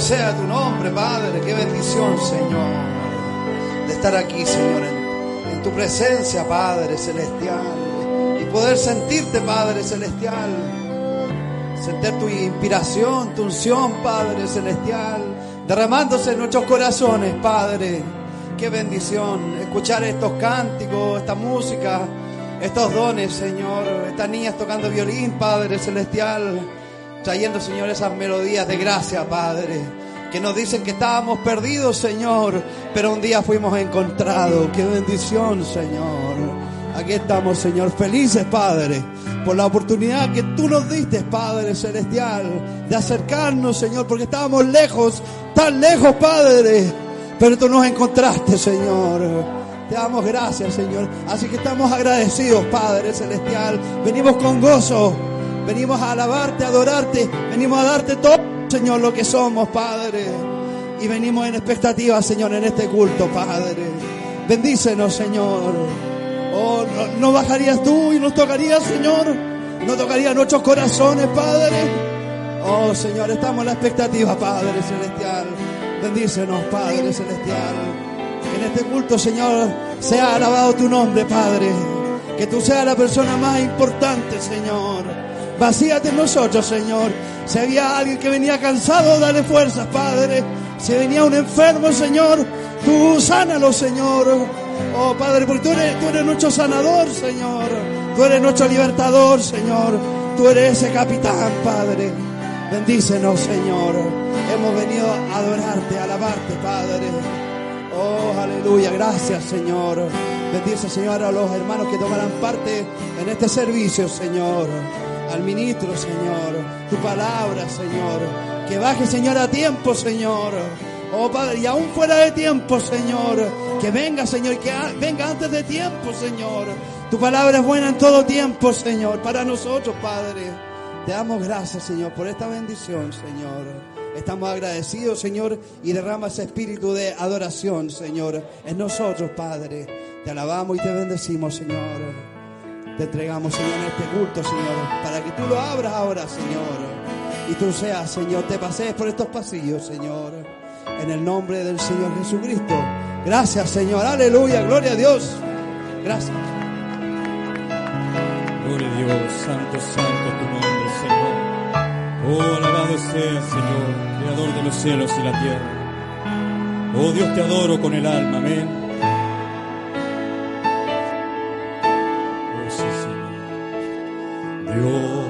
Sea tu nombre, Padre. Qué bendición, Señor, de estar aquí, Señor, en, en tu presencia, Padre Celestial. Y poder sentirte, Padre Celestial. Sentir tu inspiración, tu unción, Padre Celestial. Derramándose en nuestros corazones, Padre. Qué bendición escuchar estos cánticos, esta música estos dones, Señor, estas niñas tocando violín, Padre Celestial, trayendo, Señor, esas melodías de gracia, Padre, que nos dicen que estábamos perdidos, Señor, pero un día fuimos encontrados. Qué bendición, Señor. Aquí estamos, Señor, felices, Padre, por la oportunidad que tú nos diste, Padre Celestial, de acercarnos, Señor, porque estábamos lejos, tan lejos, Padre, pero tú nos encontraste, Señor. Te damos gracias, Señor. Así que estamos agradecidos, Padre Celestial. Venimos con gozo. Venimos a alabarte, a adorarte. Venimos a darte todo, Señor, lo que somos, Padre. Y venimos en expectativa, Señor, en este culto, Padre. Bendícenos, Señor. Oh, no, bajarías tú y nos tocarías, Señor. no tocaría nuestros corazones, Padre. Oh Señor, estamos en la expectativa, Padre Celestial. Bendícenos, Padre Celestial. En este culto, Señor, sea alabado tu nombre, Padre. Que tú seas la persona más importante, Señor. Vacíate en nosotros, Señor. Si había alguien que venía cansado, dale fuerzas, Padre. Si venía un enfermo, Señor, tú sánalo, Señor. Oh, Padre, porque tú eres, nuestro sanador, Señor. Tú eres nuestro libertador, Señor. Tú eres ese capitán, Padre. Bendícenos, Señor. Hemos venido a adorarte, a alabarte, Padre. Oh, aleluya. Gracias, Señor. Bendice, Señor, a los hermanos que tomarán parte en este servicio, Señor. Al ministro, Señor. Tu palabra, Señor. Que baje, Señor, a tiempo, Señor. Oh, Padre, y aún fuera de tiempo, Señor. Que venga, Señor, que venga antes de tiempo, Señor. Tu palabra es buena en todo tiempo, Señor. Para nosotros, Padre. Te damos gracias, Señor, por esta bendición, Señor. Estamos agradecidos, Señor, y derrama ese espíritu de adoración, Señor, en nosotros, Padre. Te alabamos y te bendecimos, Señor. Te entregamos, Señor, en este culto, Señor, para que tú lo abras ahora, Señor. Y tú seas, Señor, te pasees por estos pasillos, Señor. En el nombre del Señor Jesucristo. Gracias, Señor. Aleluya. Gloria a Dios. Gracias. Gloria a Dios. Santo, santo tu nombre, Señor. Oh, alabado sea, Señor, Creador de los cielos y la tierra. Oh, Dios, te adoro con el alma. Amén. Señor.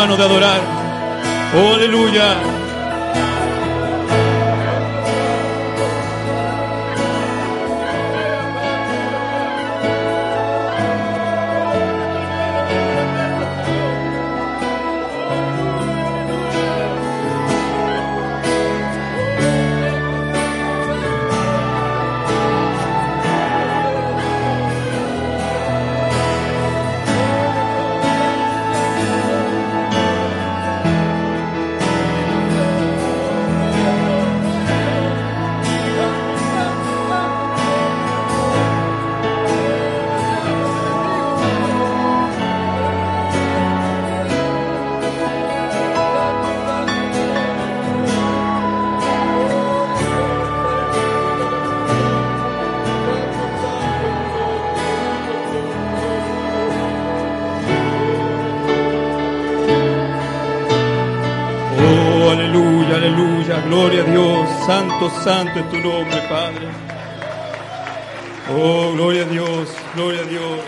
Hermano, de adorar. Oh, aleluya. Santo, santo es tu nombre, Padre. Oh, gloria a Dios, gloria a Dios.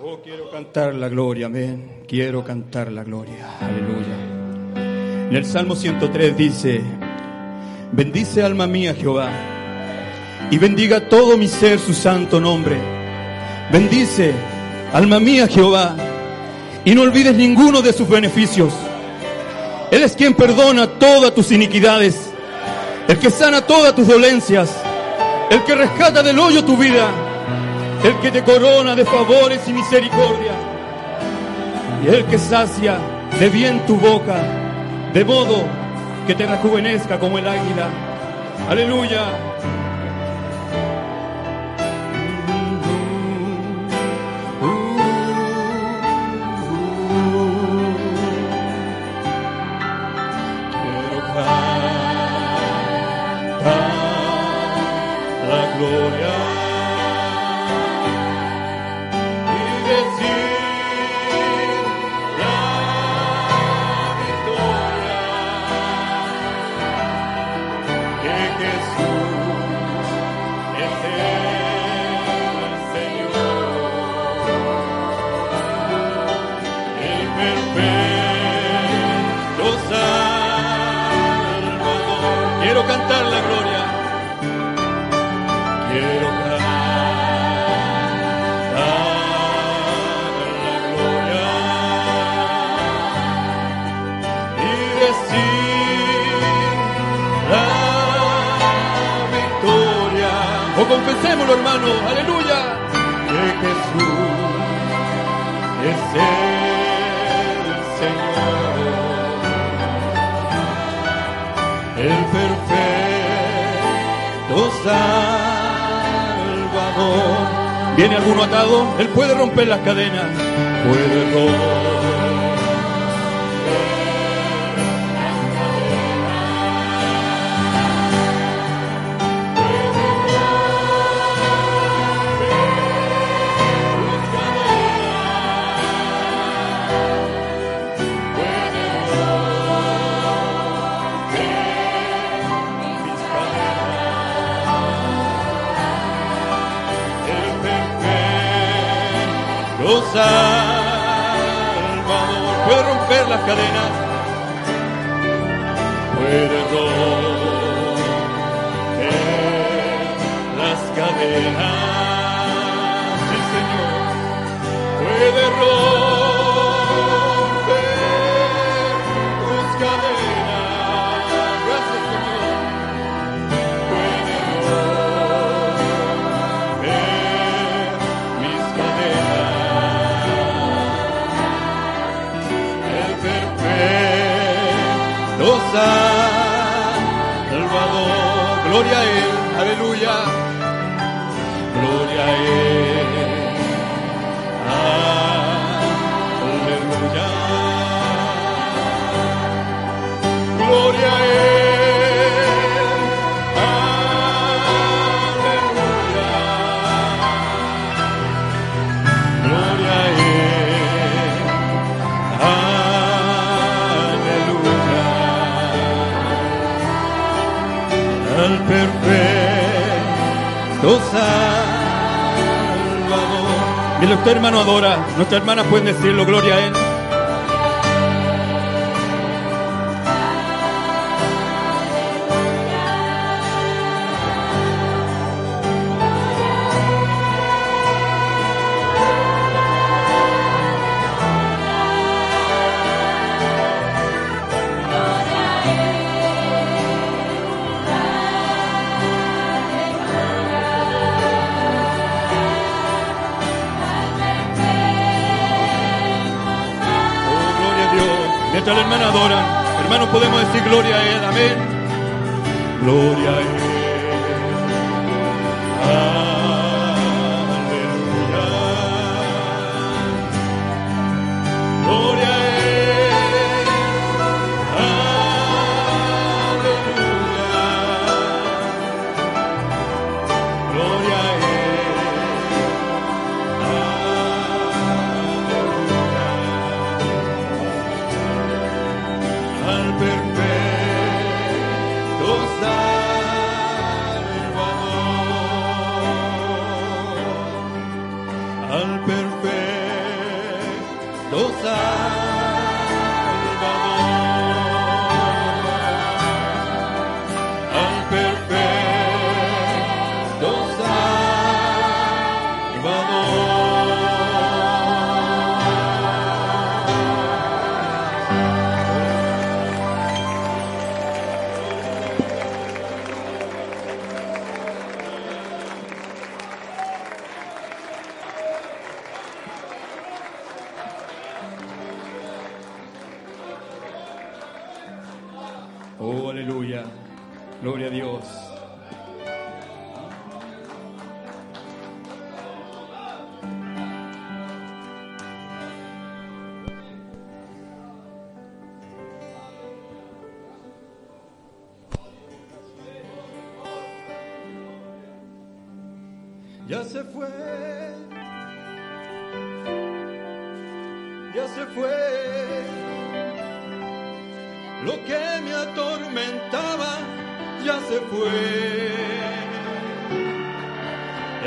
Oh, quiero cantar la gloria, amén. Quiero cantar la gloria, aleluya. En el Salmo 103 dice, bendice alma mía Jehová y bendiga todo mi ser su santo nombre. Bendice alma mía Jehová y no olvides ninguno de sus beneficios. Él es quien perdona todas tus iniquidades, el que sana todas tus dolencias, el que rescata del hoyo tu vida el que te corona de favores y misericordia, y el que sacia de bien tu boca, de modo que te rejuvenezca como el águila. Aleluya. Cantar la gloria. Quiero cantar la gloria y decir la victoria. O confesémoslo, hermano, aleluya, que Jesús es el Señor, el perfecto Salvador. ¿Viene alguno atado? Él puede romper las cadenas. Puede romper. Salvador. Puede romper las cadenas. Puede romper las cadenas. Sí, Señor. Puede romper Salvador. Gloria a Él. Aleluya. Perfecto Salvador. Mira, usted hermano adora. Nuestras hermanas pueden decirlo, gloria a Él. Decir gloria a Él. Amén. Gloria a Él.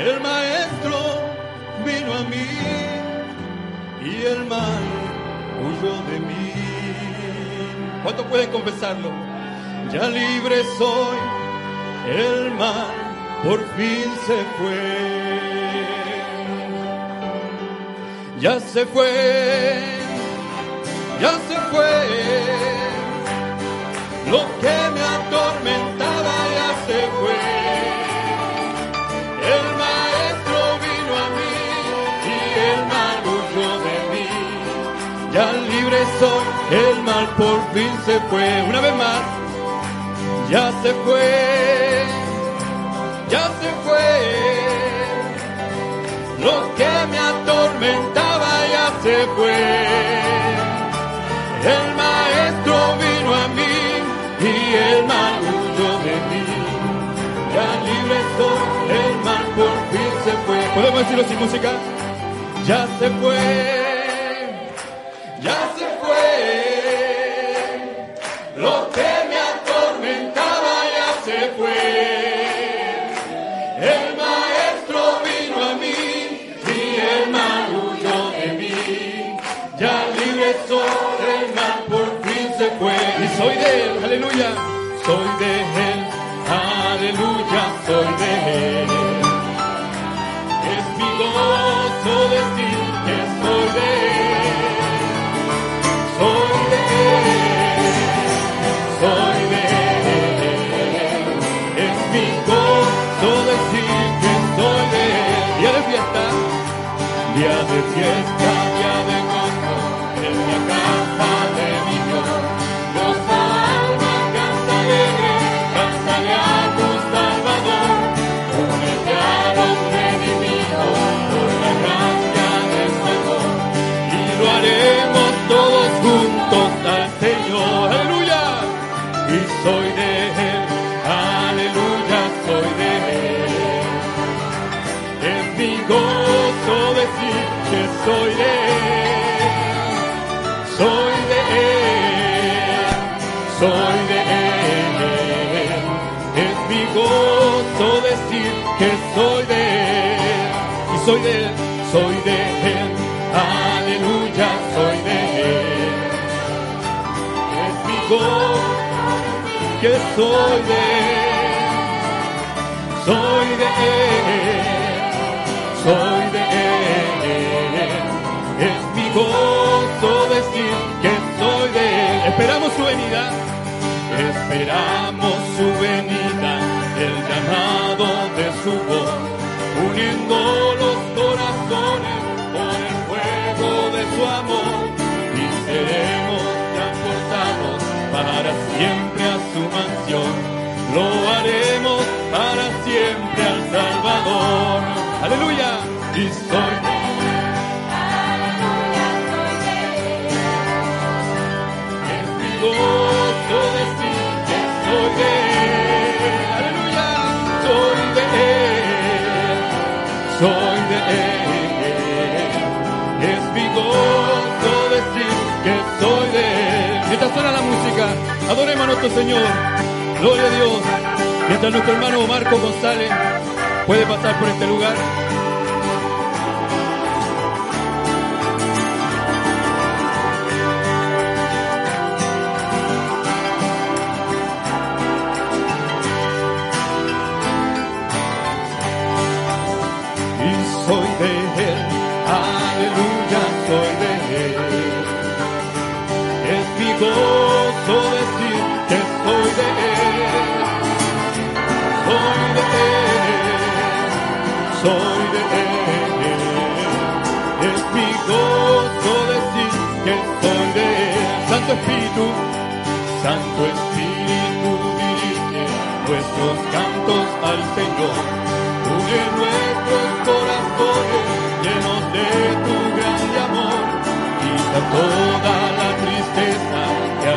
El maestro vino a mí y el mal huyó de mí. ¿Cuántos pueden confesarlo? Ya libre soy, el mal por fin se fue. Ya se fue, ya se fue. Lo que me atormentaba ya se fue. Libre el mal por fin se fue. Una vez más, ya se fue, ya se fue. Lo que me atormentaba ya se fue. El maestro vino a mí y el mal huyó de mí. Ya libre soy, el mal por fin se fue. ¿Podemos decirlo sin música? Ya se fue, aleluya. Soy de él, aleluya, soy de él. Es mi gozo decir que soy de él. Soy de soy de. Es mi gozo decir que soy de. Día de fiesta, día de fiesta, que soy de él. Y soy de él, soy de él. Aleluya, soy de él. Es mi gozo que soy de él. Soy de él, soy de él. Es mi gozo decir que soy de él. Esperamos su venida, esperamos su venida, el llamado los corazones por el fuego de su amor y seremos transportados para siempre a su mansión. Lo haremos para siempre al Salvador. Aleluya. Y soy Mientras suena la música, adoremos a nuestro Señor. Gloria a Dios. Mientras nuestro hermano Marco González puede pasar por este lugar. Santo Espíritu, Santo Espíritu dirige nuestros cantos al Señor. Une nuestros corazones llenos de tu grande amor. Quita toda la tristeza que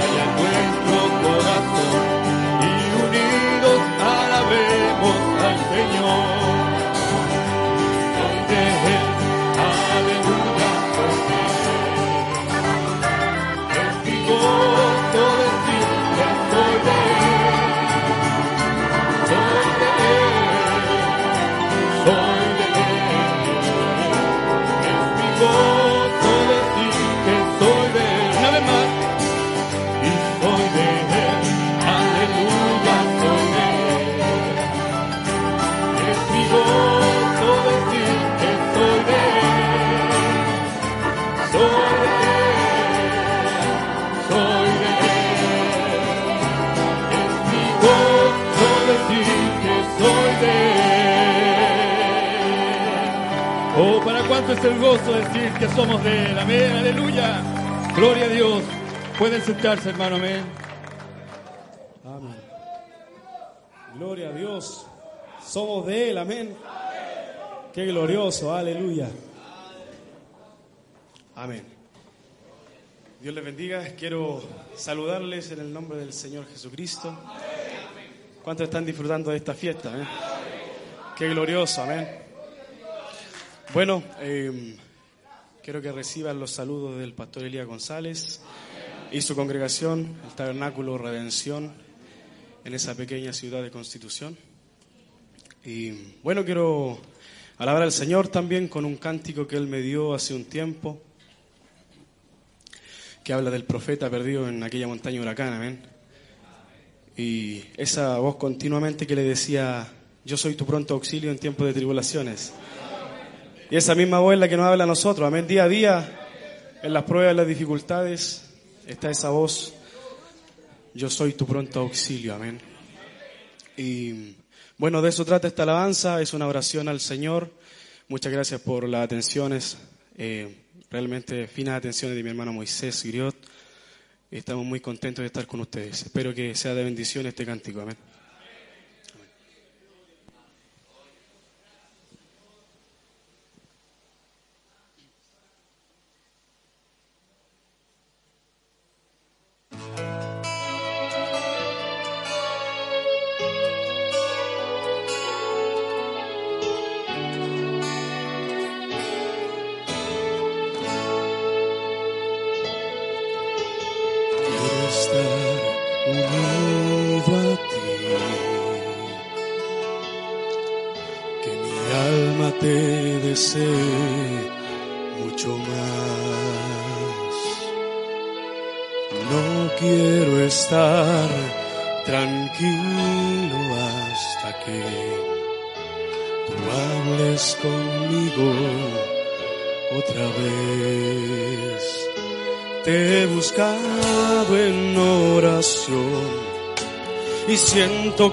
sentarse, hermano, amén. Gloria a Dios. Somos de Él, amén. Qué glorioso, aleluya. Amén. Dios les bendiga. Quiero saludarles en el nombre del Señor Jesucristo. ¿Cuántos están disfrutando de esta fiesta? amén? Qué glorioso, amén. Bueno, eh, quiero que reciban los saludos del pastor Elías González y su congregación, el Tabernáculo Redención, en esa pequeña ciudad de Constitución. Y bueno, quiero alabar al Señor también con un cántico que Él me dio hace un tiempo, que habla del profeta perdido en aquella montaña huracán, amén. Y esa voz continuamente que le decía, yo soy tu pronto auxilio en tiempo de tribulaciones. Y esa misma voz es la que nos habla a nosotros, amén. Día a día, en las pruebas, en las dificultades, está esa voz, yo soy tu pronto auxilio, amén. Y bueno, de eso trata esta alabanza, es una oración al Señor. Muchas gracias por las atenciones, eh, realmente finas atenciones de mi hermano Moisés Griot. Estamos muy contentos de estar con ustedes. Espero que sea de bendición este cántico, amén.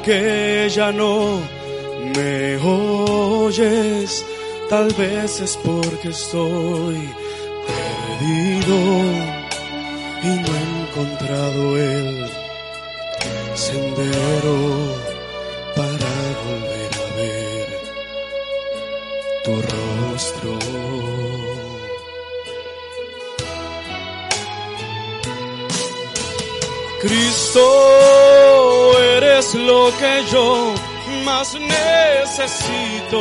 Que ya no me oyes. Tal vez es porque estoy perdido y no he encontrado el sendero para volver a ver tu rostro. Cristo, eres lo que yo más necesito.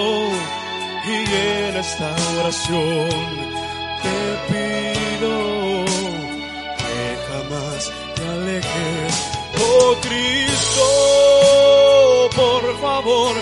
y en esta oración te pido que jamás te alejes. Oh Cristo, por favor,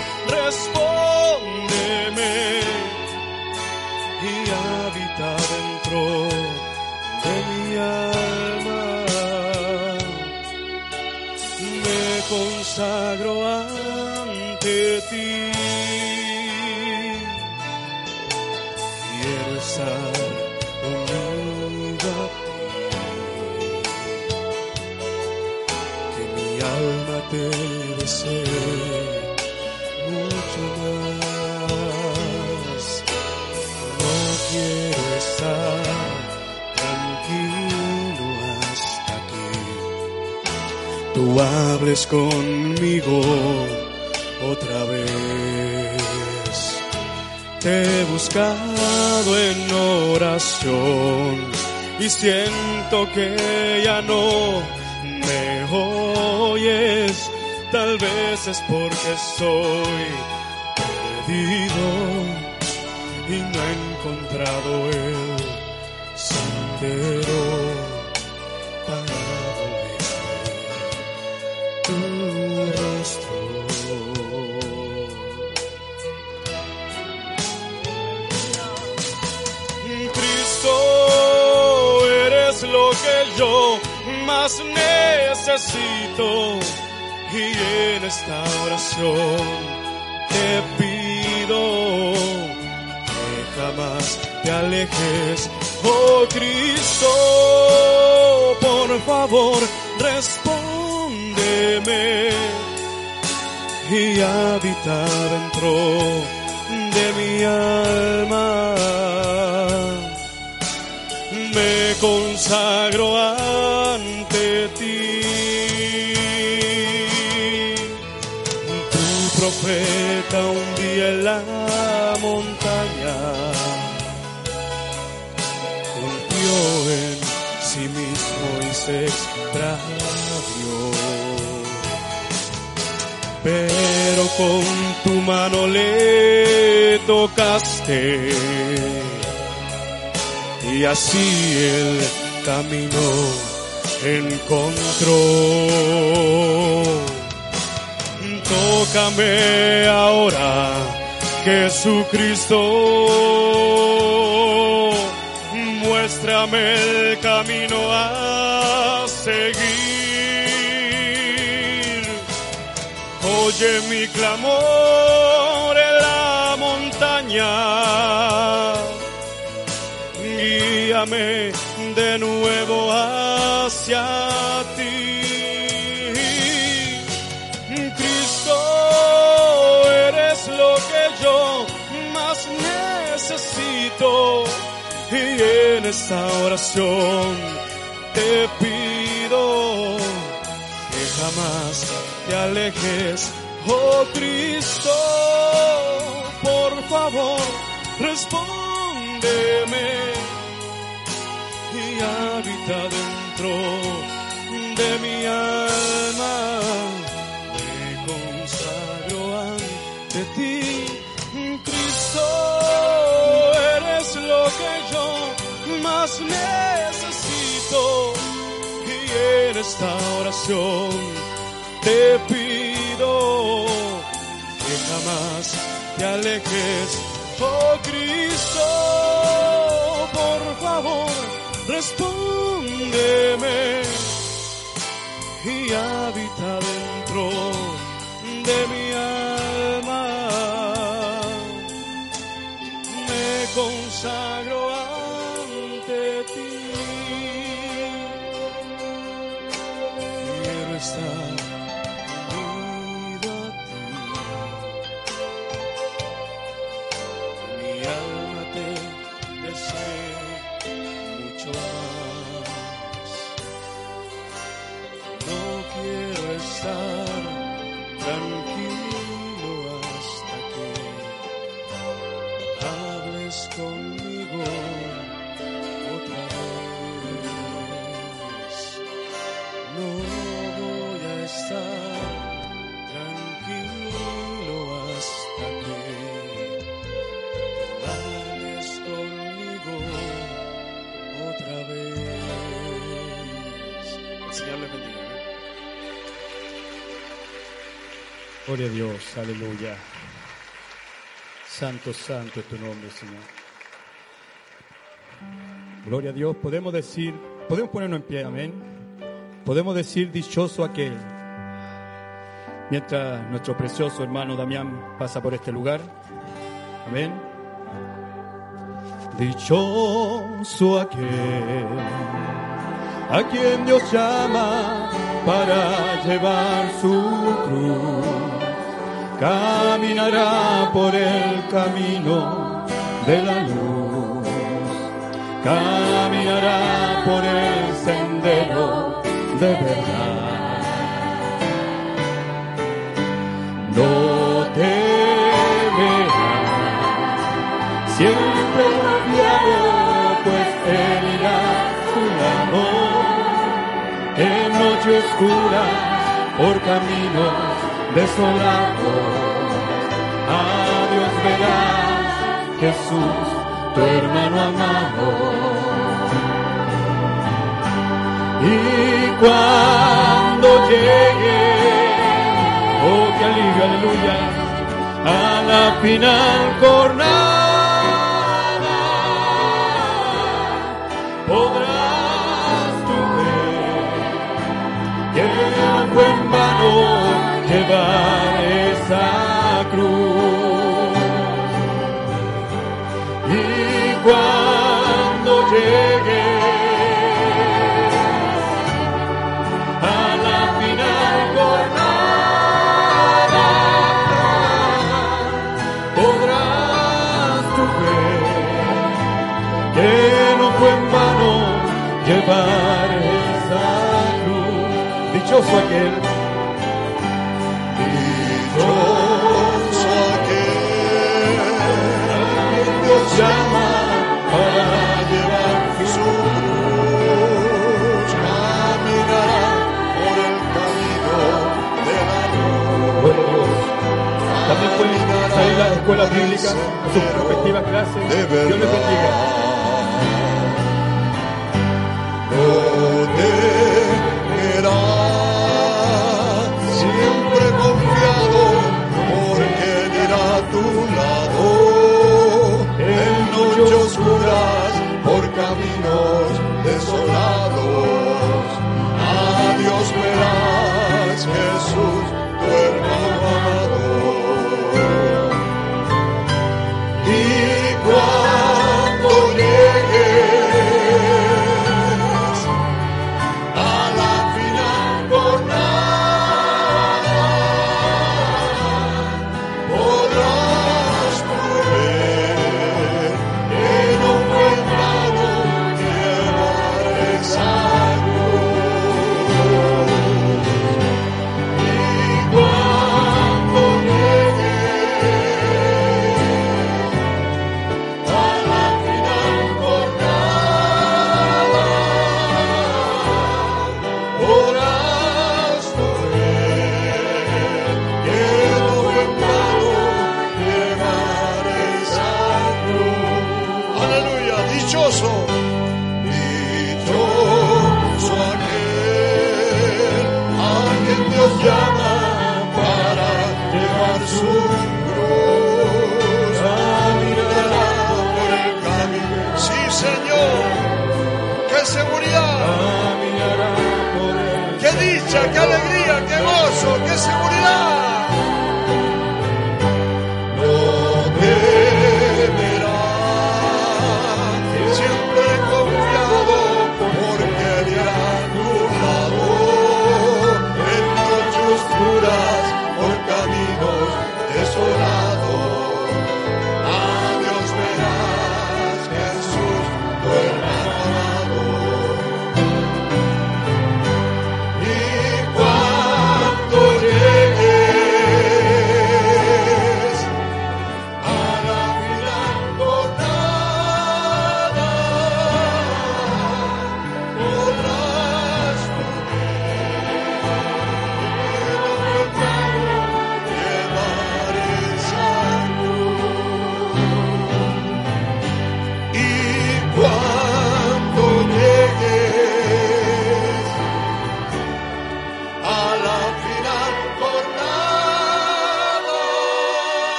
conmigo otra vez. Te he buscado en oración y siento que ya no me oyes. Tal vez es porque soy perdido y no he encontrado el sendero yo más necesito y en esta oración te pido que jamás te alejes. Oh Cristo, por favor, respóndeme y habita dentro de mi alma. Consagro ante ti. Tu profeta un día en la montaña confió en sí mismo y se extravió pero con tu mano le tocaste y así el camino encontró. Tócame ahora, Jesucristo, muéstrame el camino a seguir. Oye mi clamor en la montaña. Guíame de nuevo hacia ti. Cristo, eres lo que yo más necesito. Y en esta oración te pido que jamás te alejes, oh Cristo, por favor, respóndeme habita dentro de mi alma. Me consagro ante ti, Cristo, eres lo que yo más necesito y en esta oración te pido que jamás te alejes, oh Cristo, por favor, respóndeme y habita dentro de mi alma. Me consagro ante Gloria a Dios, aleluya. Santo, santo es tu nombre, Señor. Gloria a Dios. Podemos decir, podemos ponernos en pie, amén. Podemos decir dichoso aquel. Mientras nuestro precioso hermano Damián pasa por este lugar. Amén. Dichoso aquel a quien Dios llama para llevar su cruz. Caminará por el camino de la luz. Caminará por el sendero de verdad. No temerá, siempre confiado, pues Él irá a su lado. En noche oscura, por caminos desolados, a Dios verás, Jesús, tu hermano amado. Y cuando llegue, oh que alivio, aleluya, a la final jornada, llevar esa cruz. Y salir las escuelas bíblicas a sus respectivas clases. De Dios les bendiga.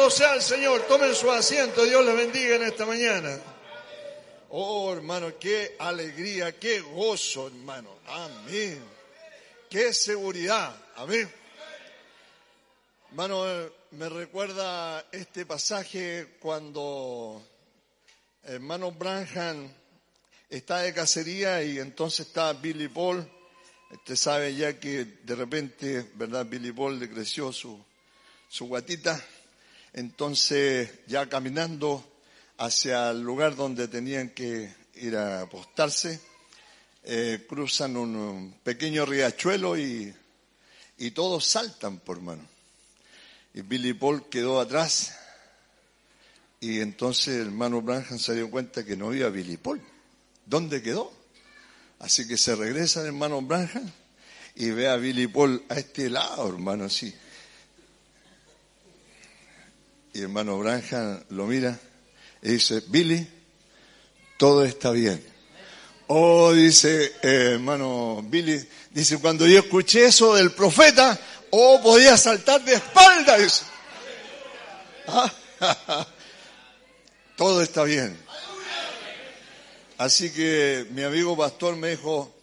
Bendito sea el Señor. Tomen su asiento. Dios les bendiga en esta mañana. Oh, hermano, qué alegría, qué gozo, hermano. Amén. Qué seguridad. Amén. Hermano, eh, me recuerda este pasaje cuando hermano Branham está de cacería y entonces está Billy Paul. Usted sabe ya que de repente, ¿verdad? Billy Paul le creció su, su guatita. Entonces, ya caminando hacia el lugar donde tenían que ir a apostarse, eh, cruzan un, pequeño riachuelo y, y todos saltan por mano. Y Billy Paul quedó atrás y entonces el hermano Branham se dio cuenta que no había Billy Paul. ¿Dónde quedó? Así que se regresa el hermano Branham y ve a Billy Paul a este lado, hermano, así. Y hermano Branham lo mira y dice, Billy, todo está bien. Oh, dice eh, hermano Billy, dice, cuando yo escuché eso del profeta, oh, podía saltar de espaldas. todo está bien. Así que mi amigo pastor me dijo,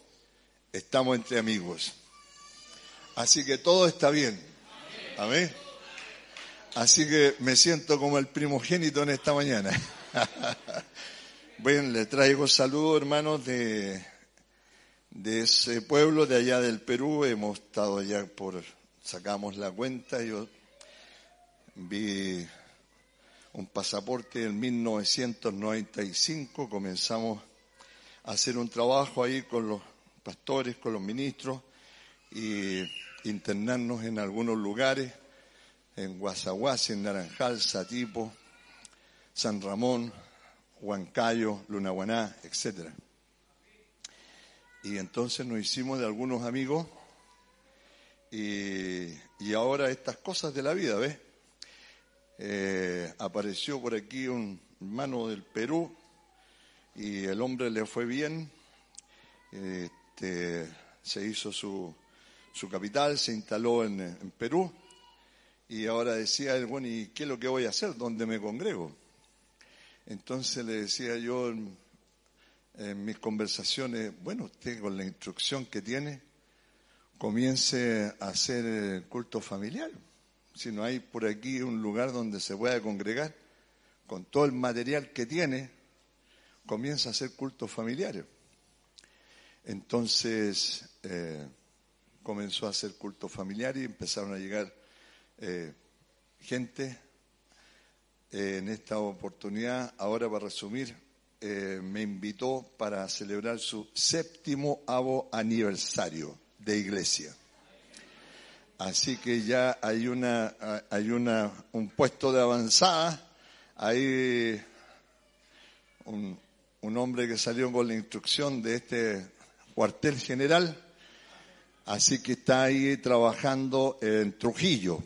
estamos entre amigos. Así que todo está bien. Amén. Así que me siento como el primogénito en esta mañana. bueno, le traigo saludos, hermanos, de, de ese pueblo de allá del Perú. Hemos estado allá por, sacamos la cuenta, yo vi un pasaporte en 1995, comenzamos a hacer un trabajo ahí con los pastores, con los ministros y internarnos en algunos lugares en Guasaguasi, en Naranjal, Satipo, San Ramón, Huancayo, Lunaguaná, etc. Y entonces nos hicimos de algunos amigos y, y ahora estas cosas de la vida, ¿ves? Eh, apareció por aquí un hermano del Perú y el hombre le fue bien, este, se hizo su, su capital, se instaló en Perú y ahora decía él, bueno, ¿y qué es lo que voy a hacer? ¿Dónde me congrego? Entonces le decía yo en, mis conversaciones, bueno, usted con la instrucción que tiene, comience a hacer culto familiar. Si no hay por aquí un lugar donde se pueda congregar, con todo el material que tiene, comienza a hacer culto familiar. Entonces eh, comenzó a hacer culto familiar y empezaron a llegar eh, gente, eh, en esta oportunidad, ahora para resumir, eh, me invitó para celebrar su séptimo avo aniversario de iglesia. Así que ya hay una, hay una, un puesto de avanzada, hay un, un hombre que salió con la instrucción de este cuartel general, así que está ahí trabajando en Trujillo,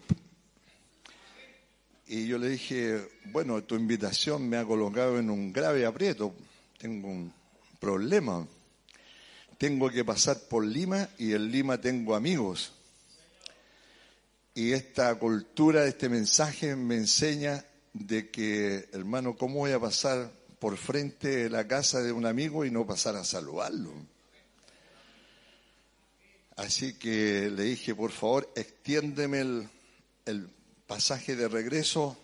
y yo le dije, bueno, tu invitación me ha colocado en un grave aprieto, tengo un problema. Tengo que pasar por Lima y en Lima tengo amigos. Y esta cultura, este mensaje me enseña de que, hermano, ¿cómo voy a pasar por frente de la casa de un amigo y no pasar a saludarlo? Así que le dije, por favor, extiéndeme el, pasaje de regreso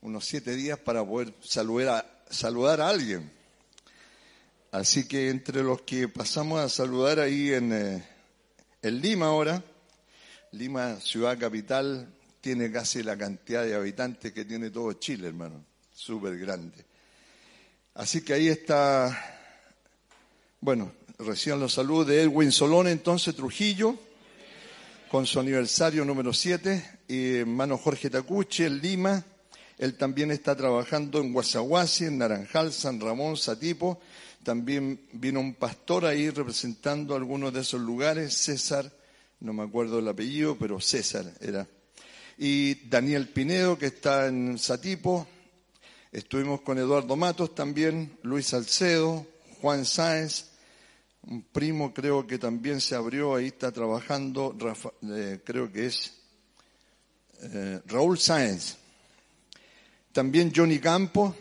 unos siete días para poder saludar a, saludar a alguien. Así que entre los que pasamos a saludar ahí en, eh, en Lima ahora, Lima, ciudad capital, tiene casi la cantidad de habitantes que tiene todo Chile, hermano. Súper grande. Así que ahí está, bueno, recién los saludos de Edwin Solón, entonces Trujillo con su aniversario número 7, y hermano Jorge Tacuche en Lima. Él también está trabajando en Guasaguasi, en Naranjal, San Ramón, Satipo. También vino un pastor ahí representando algunos de esos lugares, César, no me acuerdo el apellido, pero César era. Y Daniel Pinedo, que está en Satipo. Estuvimos con Eduardo Matos también, Luis Salcedo, Juan Sáenz, un primo creo que también se abrió, ahí está trabajando, eh, creo que es eh, Raúl Sáenz. También Johnny Campo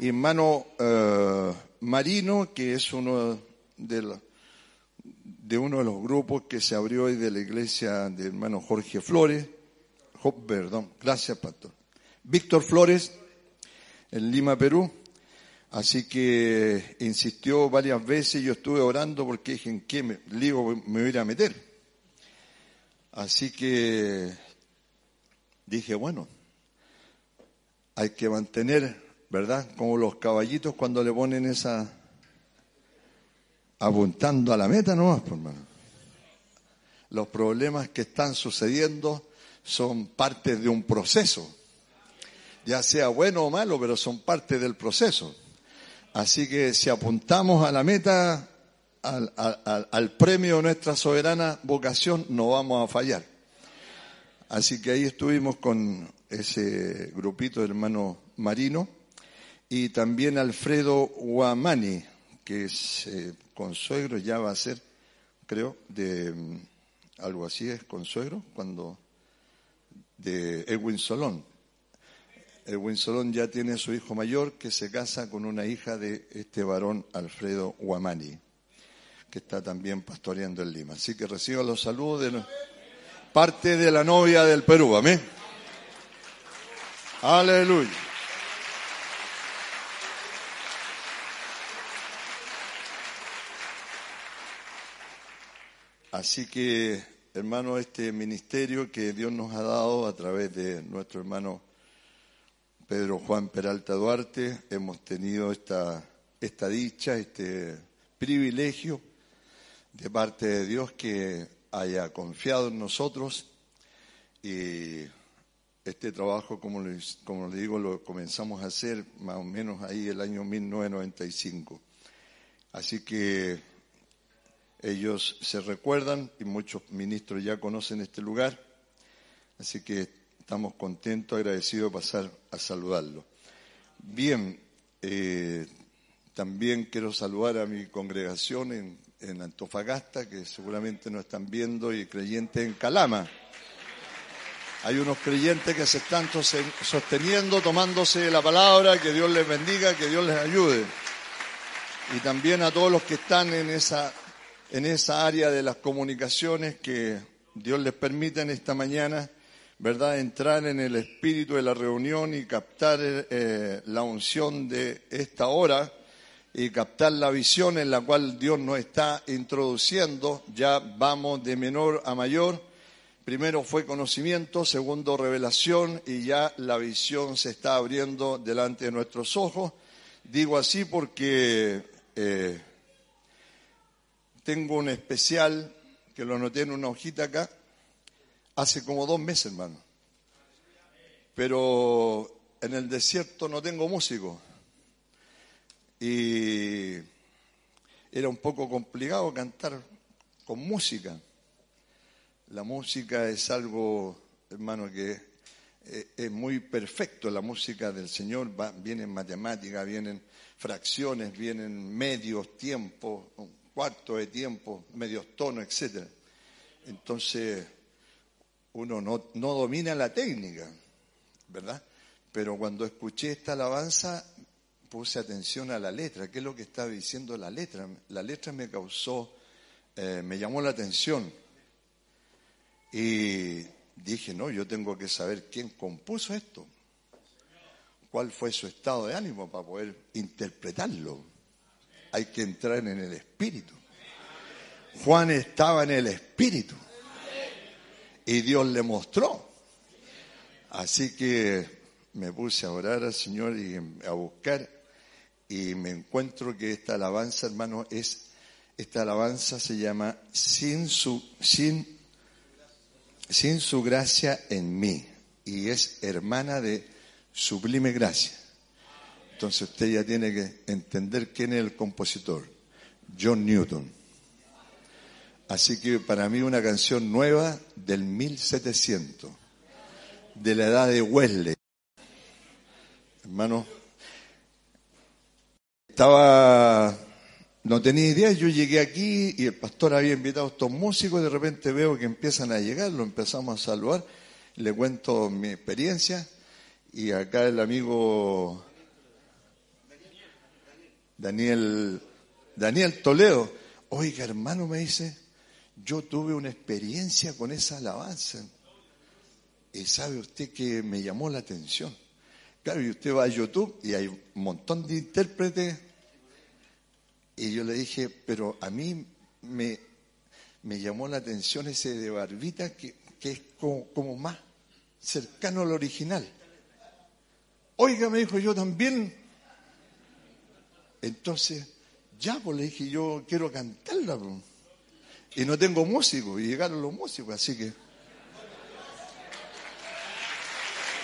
hermano eh, Marino, que es uno de, la- de uno de los grupos que se abrió hoy de la iglesia de hermano Jorge Flores. Perdón, gracias, pastor. Víctor Flores, en Lima, Perú. Así que insistió varias veces, yo estuve orando porque dije, ¿en qué lío me voy a meter? Así que dije, bueno, hay que mantener, ¿verdad? Como los caballitos cuando le ponen esa, apuntando a la meta nomás, por hermano. Los problemas que están sucediendo son parte de un proceso, ya sea bueno o malo, pero son parte del proceso. Así que si apuntamos a la meta, al, al- al- premio de nuestra soberana vocación, no vamos a fallar. Así que ahí estuvimos con ese grupito de hermano Marino y también Alfredo Guamani, que es eh, consuegro, ya va a ser, creo, de mm, algo así es consuegro, cuando de Edwin Solón. Edwin Solón ya tiene su hijo mayor que se casa con una hija de este varón Alfredo Guamani, que está también pastoreando en Lima. Así que reciba los saludos de parte de la novia del Perú. Amén. Aleluya. Así que, hermano, este ministerio que Dios nos ha dado a través de nuestro hermano Pedro Juan Peralta Duarte, hemos tenido esta, dicha, este privilegio de parte de Dios que haya confiado en nosotros y este trabajo, como les, como les digo, lo comenzamos a hacer más o menos ahí el año 1995. Así que ellos se recuerdan y muchos ministros ya conocen este lugar, así que estamos contentos, agradecidos de pasar a saludarlo. Bien, eh, también quiero saludar a mi congregación en, en Antofagasta, que seguramente nos están viendo, y creyentes en Calama. Hay unos creyentes que se están sosten- sosteniendo, tomándose la palabra, que Dios les bendiga, que Dios les ayude. Y también a todos los que están en esa, en esa área de las comunicaciones, que Dios les permita en esta mañana, ¿verdad?, entrar en el espíritu de la reunión y captar eh, la unción de esta hora y captar la visión en la cual Dios nos está introduciendo. Ya vamos de menor a mayor. Primero fue conocimiento, segundo revelación y ya la visión se está abriendo delante de nuestros ojos. Digo así porque eh, tengo un especial que lo anoté en una hojita acá hace como dos meses, hermano. Pero en el desierto no tengo músico. Y era un poco complicado cantar con música. La música es algo, hermano, que eh, es muy perfecto. La música del Señor va, vienen matemáticas, vienen fracciones, vienen medios tiempos, un cuarto de tiempo, medios tonos, etcétera. Entonces, uno no, no domina la técnica, ¿verdad? Pero cuando escuché esta alabanza, puse atención a la letra. ¿Qué es lo que está diciendo la letra? La letra me causó, eh, me llamó la atención. Y dije, no, yo tengo que saber quién compuso esto. ¿Cuál fue su estado de ánimo para poder interpretarlo? Hay que entrar en el espíritu. Juan estaba en el espíritu. Y Dios le mostró. Así que me puse a orar al Señor y a buscar y me encuentro que esta alabanza, hermano, es esta alabanza se llama sin su sin sin su gracia en mí y es hermana de sublime gracia. Entonces usted ya tiene que entender quién es el compositor, John Newton. Así que para mí una canción nueva del 1700, de la edad de Wesley. Hermano, estaba no tenía idea, yo llegué aquí y el pastor había invitado a estos músicos y de repente veo que empiezan a llegar, lo empezamos a saludar, le cuento mi experiencia y acá el amigo Daniel, Daniel Toledo, oiga hermano me dice, yo tuve una experiencia con esa alabanza y sabe usted que me llamó la atención. Claro, y usted va a YouTube y hay un montón de intérpretes y yo le dije, pero a mí me, me llamó la atención ese de Barbita que, que es como, como, más cercano al original. Oiga, me dijo, yo también. Entonces, ya, pues le dije, yo quiero cantarla. Pues. Y no tengo músicos, y llegaron los músicos, así que...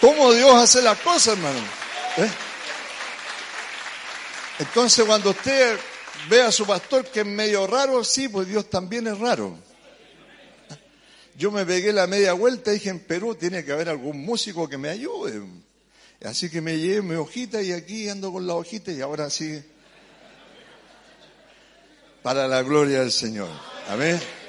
¿Cómo Dios hace las cosas, hermano? ¿Eh? Entonces, cuando usted ve a su pastor que es medio raro, sí, pues Dios también es raro. Yo me pegué la media vuelta y dije, en Perú tiene que haber algún músico que me ayude. Así que me llevé mi hojita y aquí ando con la hojita y ahora sí, para la gloria del Señor. Amén.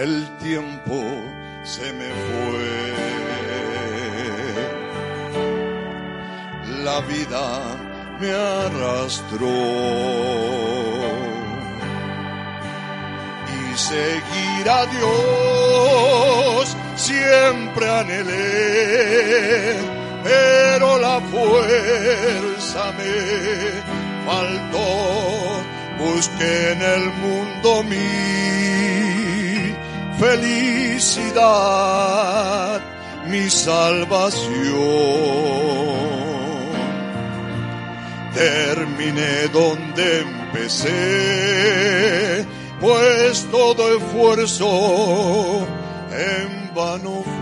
El tiempo se me fue. La vida me arrastró y seguir a Dios siempre anhelé, pero la fuerza me faltó. Busqué en el mundo mi felicidad, mi salvación. Terminé donde empecé, pues todo esfuerzo en vano fue.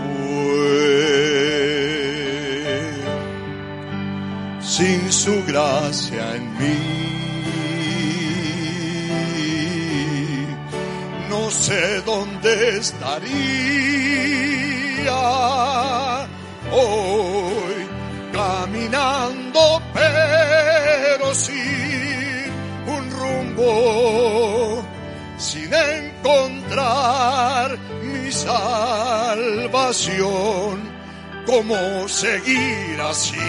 Sin su gracia en mí. No sé dónde estaría hoy caminando, pero sin un rumbo, sin encontrar mi salvación, ¿cómo seguir así?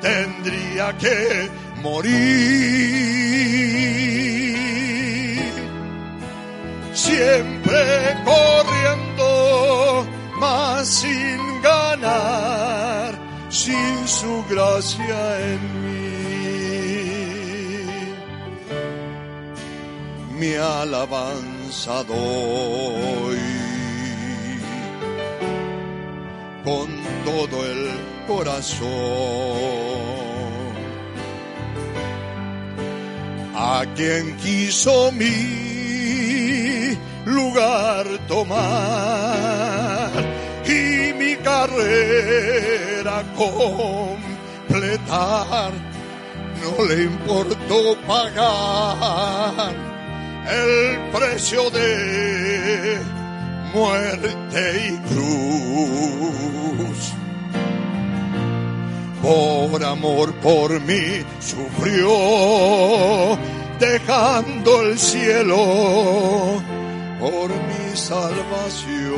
Tendría que morir. Siempre corriendo, más sin ganar, sin su gracia en mí. Mi alabanza doy con todo el corazón a quien quiso mi lugar tomar y mi carrera completar. No le importó pagar el precio de muerte y cruz por amor por mí sufrió, dejando el cielo por mi salvación.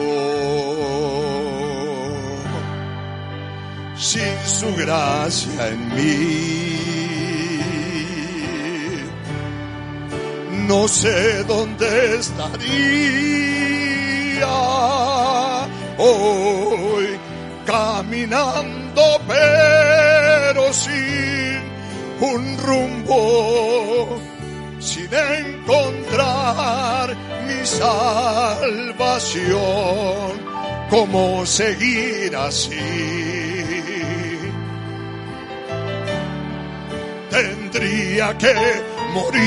Sin su gracia en mí, no sé dónde estaría hoy caminando, pero sin un rumbo, sin encontrar mi salvación. ¿Cómo seguir así? tendría que morir,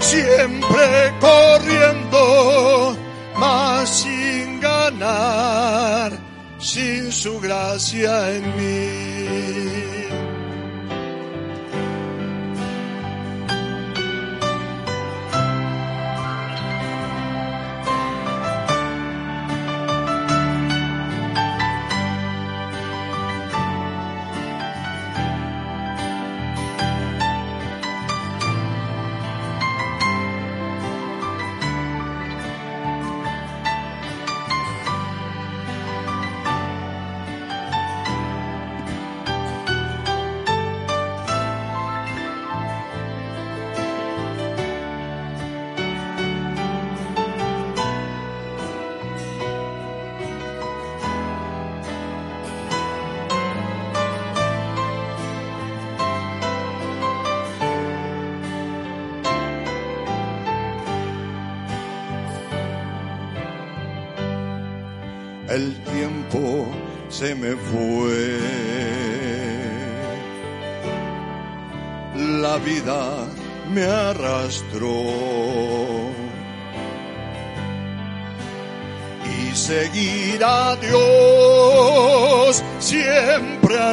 siempre corriendo, sin ganar, sin su gracia en mí.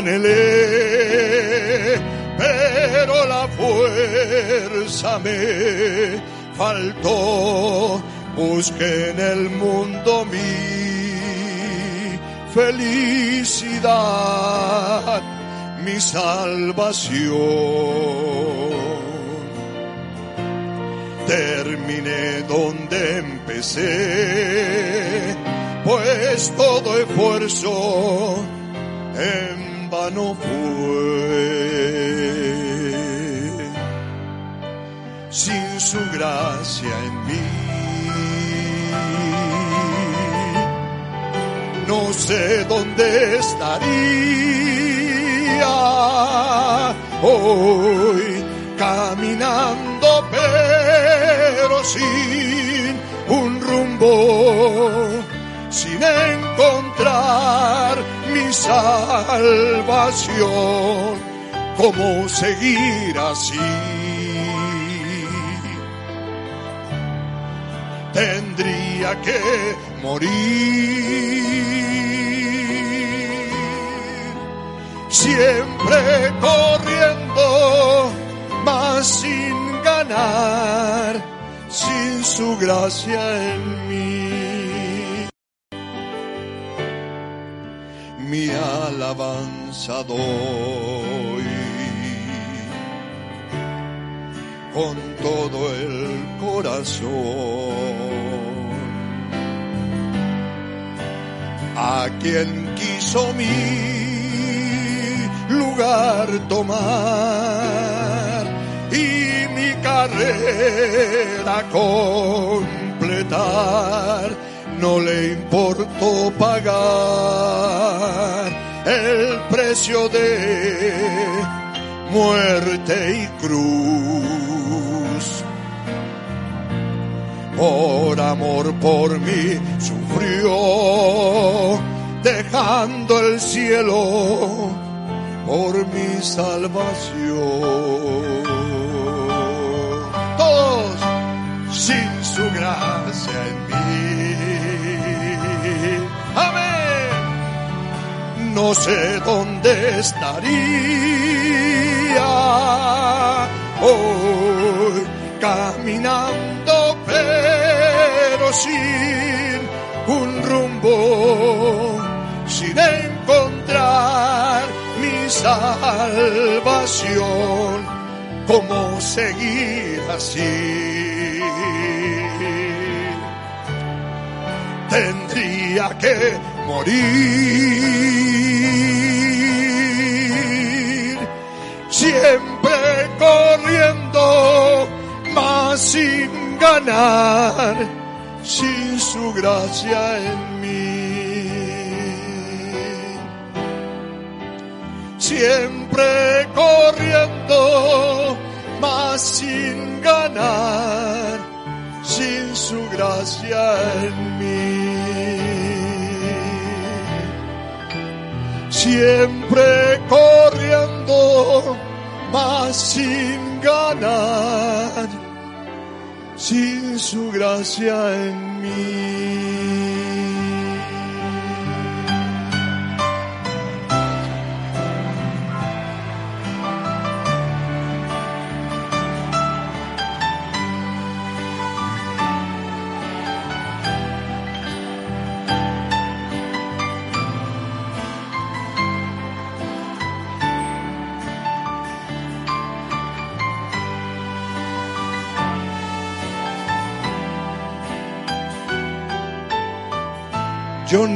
Anhelé, pero la fuerza me faltó. Busqué en el mundo mi felicidad, mi salvación. Terminé donde empecé, pues todo esfuerzo vano fue. Sin su gracia en mí no sé dónde estaría hoy caminando pero sin un rumbo, sin encontrar mi salvación, ¿cómo seguir así? Tendría que morir siempre corriendo, mas sin ganar, sin su gracia en mí. Mi alabanza doy con todo el corazón. A quien quiso mi lugar tomar y mi carrera completar. No le importó pagar el precio de muerte y cruz. Por amor por mí sufrió, dejando el cielo por mi salvación. Todos sin su gracia No sé dónde estaría hoy caminando, pero sin un rumbo, sin encontrar salvación, ¿cómo seguir así? Tendría que morir, siempre corriendo, mas sin ganar, sin su gracia en siempre corriendo, mas sin ganar, sin su gracia en mí. Siempre corriendo, mas sin ganar, sin su gracia en mí.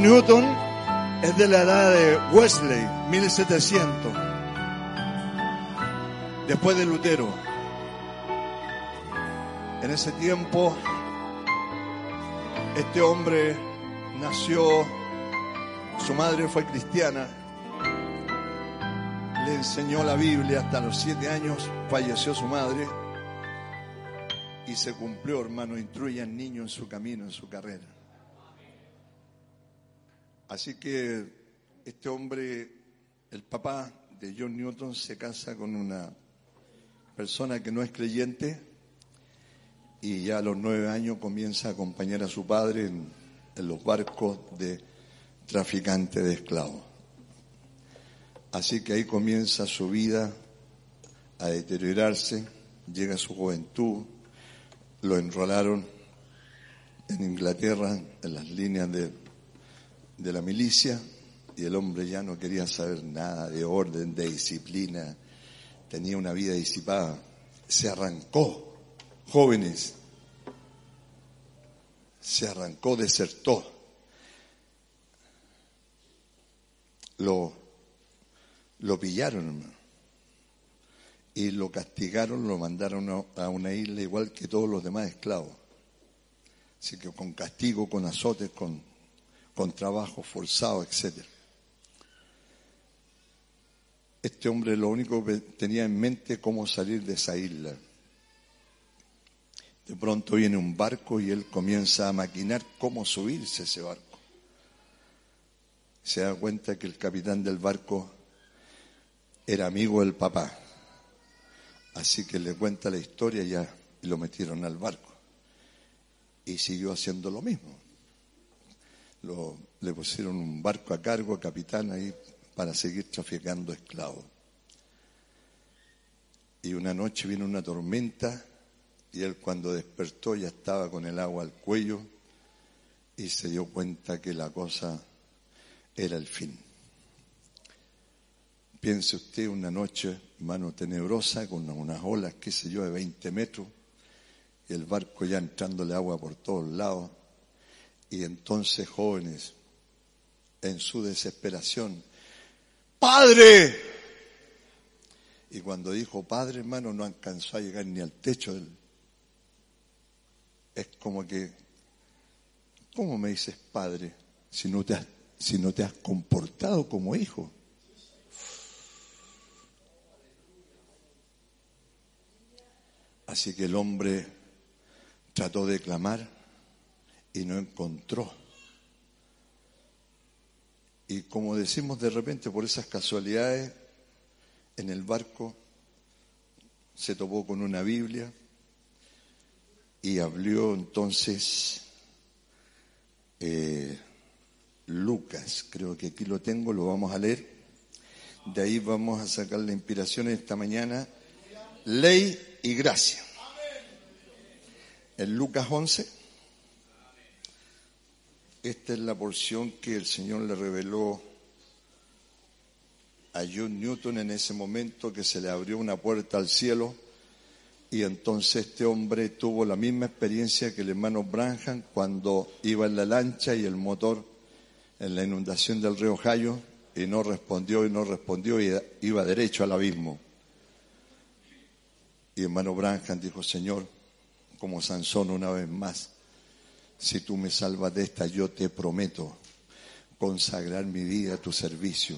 Newton es de la edad de Wesley, 1700, después de Lutero. En ese tiempo, este hombre nació, su madre fue cristiana, le enseñó la Biblia hasta los siete años, falleció su madre y se cumplió, hermano, instruye al niño en su camino, en su carrera. Así que este hombre, el papá de John Newton, se casa con una persona que no es creyente y ya a los nueve años comienza a acompañar a su padre en, los barcos de traficante de esclavos. Así que ahí comienza su vida a deteriorarse, llega su juventud, lo enrolaron en Inglaterra en las líneas de de la milicia y el hombre ya no quería saber nada de orden, de disciplina, tenía una vida disipada, se arrancó, jóvenes, se arrancó, desertó. Lo, lo pillaron, y lo castigaron, lo mandaron a una isla igual que todos los demás esclavos. Así que con castigo, con azotes, con con trabajo forzado, etc. Este hombre lo único que tenía en mente cómo salir de esa isla. De pronto viene un barco y él comienza a maquinar cómo subirse a ese barco. Se da cuenta que el capitán del barco era amigo del papá. Así que le cuenta la historia ya y lo metieron al barco. Y siguió haciendo lo mismo lo, le pusieron un barco a cargo, capitán, ahí para seguir traficando esclavos. Y una noche vino una tormenta y él cuando despertó ya estaba con el agua al cuello y se dio cuenta que la cosa era el fin. Piense usted una noche, mano tenebrosa, con unas olas, qué sé yo, de 20 metros, y el barco ya entrándole agua por todos lados, y entonces jóvenes, en su desesperación, Padre. Y cuando dijo Padre, hermano, no alcanzó a llegar ni al techo. Es como que, ¿cómo me dices Padre si no te has, si no te has comportado como hijo? Así que el hombre trató de clamar y no encontró. Y como decimos de repente por esas casualidades, en el barco se topó con una Biblia y abrió entonces eh, Lucas, creo que aquí lo tengo, lo vamos a leer. De ahí vamos a sacar la inspiración esta mañana. Ley y gracia. En Lucas 11 esta es la porción que el Señor le reveló a John Newton en ese momento que se le abrió una puerta al cielo y entonces este hombre tuvo la misma experiencia que el hermano Branham cuando iba en la lancha y el motor en la inundación del río Jayo y no respondió y no respondió y iba derecho al abismo. Y hermano Branham dijo, Señor, como Sansón una vez más, si tú me salvas de esta, yo te prometo consagrar mi vida a tu servicio.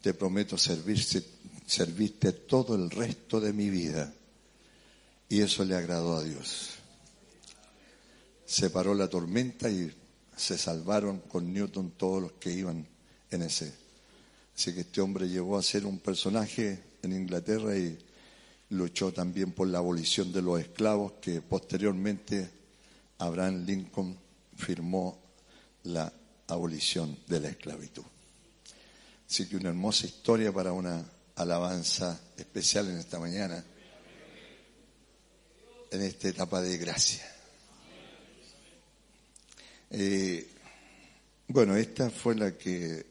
Te prometo servirte, servirte todo el resto de mi vida. Y eso le agradó a Dios. Se paró la tormenta y se salvaron con Newton todos los que iban en ese Sé que este hombre llegó a ser un personaje en Inglaterra y luchó también por la abolición de los esclavos, que posteriormente Abraham Lincoln firmó la abolición de la esclavitud. Así que una hermosa historia para una alabanza especial en esta mañana, en esta etapa de gracia. Eh, bueno, esta fue la que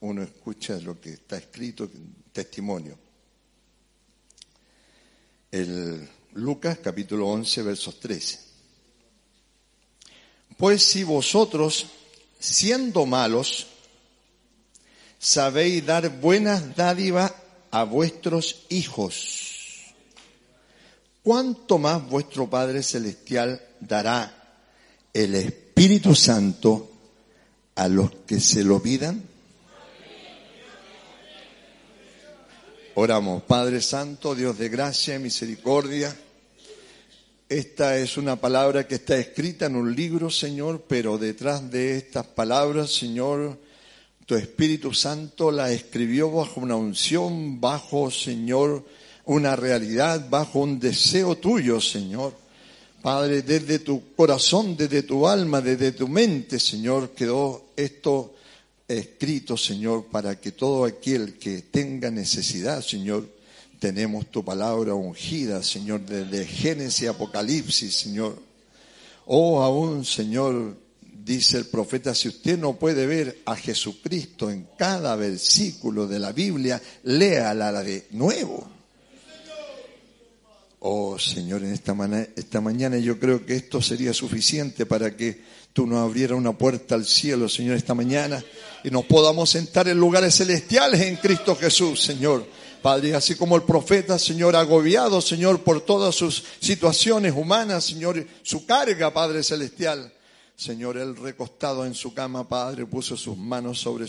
uno escucha lo que está escrito, testimonio. El Lucas capítulo 11 versos 13. Pues si vosotros, siendo malos, sabéis dar buenas dádivas a vuestros hijos, ¿cuánto más vuestro Padre Celestial dará el Espíritu Santo a los que se lo pidan? Oramos, Padre Santo, Dios de gracia y misericordia. Esta es una palabra que está escrita en un libro, Señor, pero detrás de estas palabras, Señor, tu Espíritu Santo la escribió bajo una unción, bajo, Señor, una realidad, bajo un deseo tuyo, Señor. Padre, desde tu corazón, desde tu alma, desde tu mente, Señor, quedó esto escrito, Señor, para que todo aquel que tenga necesidad, Señor, tenemos tu palabra ungida, Señor, desde Génesis, Apocalipsis, Señor. Oh, aún, Señor, dice el profeta, si usted no puede ver a Jesucristo en cada versículo de la Biblia, léala de nuevo. Oh Señor, en esta, esta mañana yo creo que esto sería suficiente para que tú nos abrieras una puerta al cielo, Señor, esta mañana y nos podamos sentar en lugares celestiales en Cristo Jesús, Señor. Padre, así como el profeta, Señor, agobiado, Señor, por todas sus situaciones humanas, Señor, su carga, Padre Celestial. Señor, él recostado en su cama, Padre, puso sus manos sobre,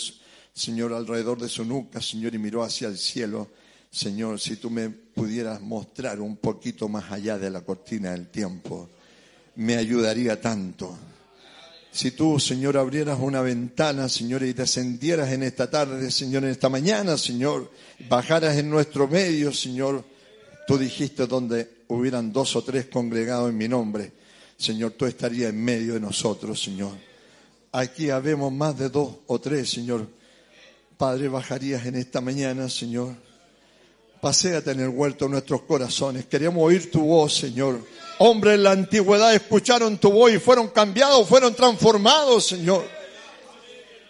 Señor, alrededor de su nuca, Señor, y miró hacia el cielo. Señor, si tú me pudieras mostrar un poquito más allá de la cortina del tiempo, me ayudaría tanto. Si tú, Señor, abrieras una ventana, Señor, y descendieras en esta tarde, Señor, en esta mañana, Señor, bajaras en nuestro medio, Señor, tú dijiste donde hubieran dos o tres congregados en mi nombre, Señor, tú estarías en medio de nosotros, Señor. Aquí habemos más de dos o tres, Señor. Padre, bajarías en esta mañana, Señor. Paseate en el huerto de nuestros corazones. Queremos oír tu voz, Señor. Hombres en la antigüedad escucharon tu voz y fueron cambiados, fueron transformados, Señor.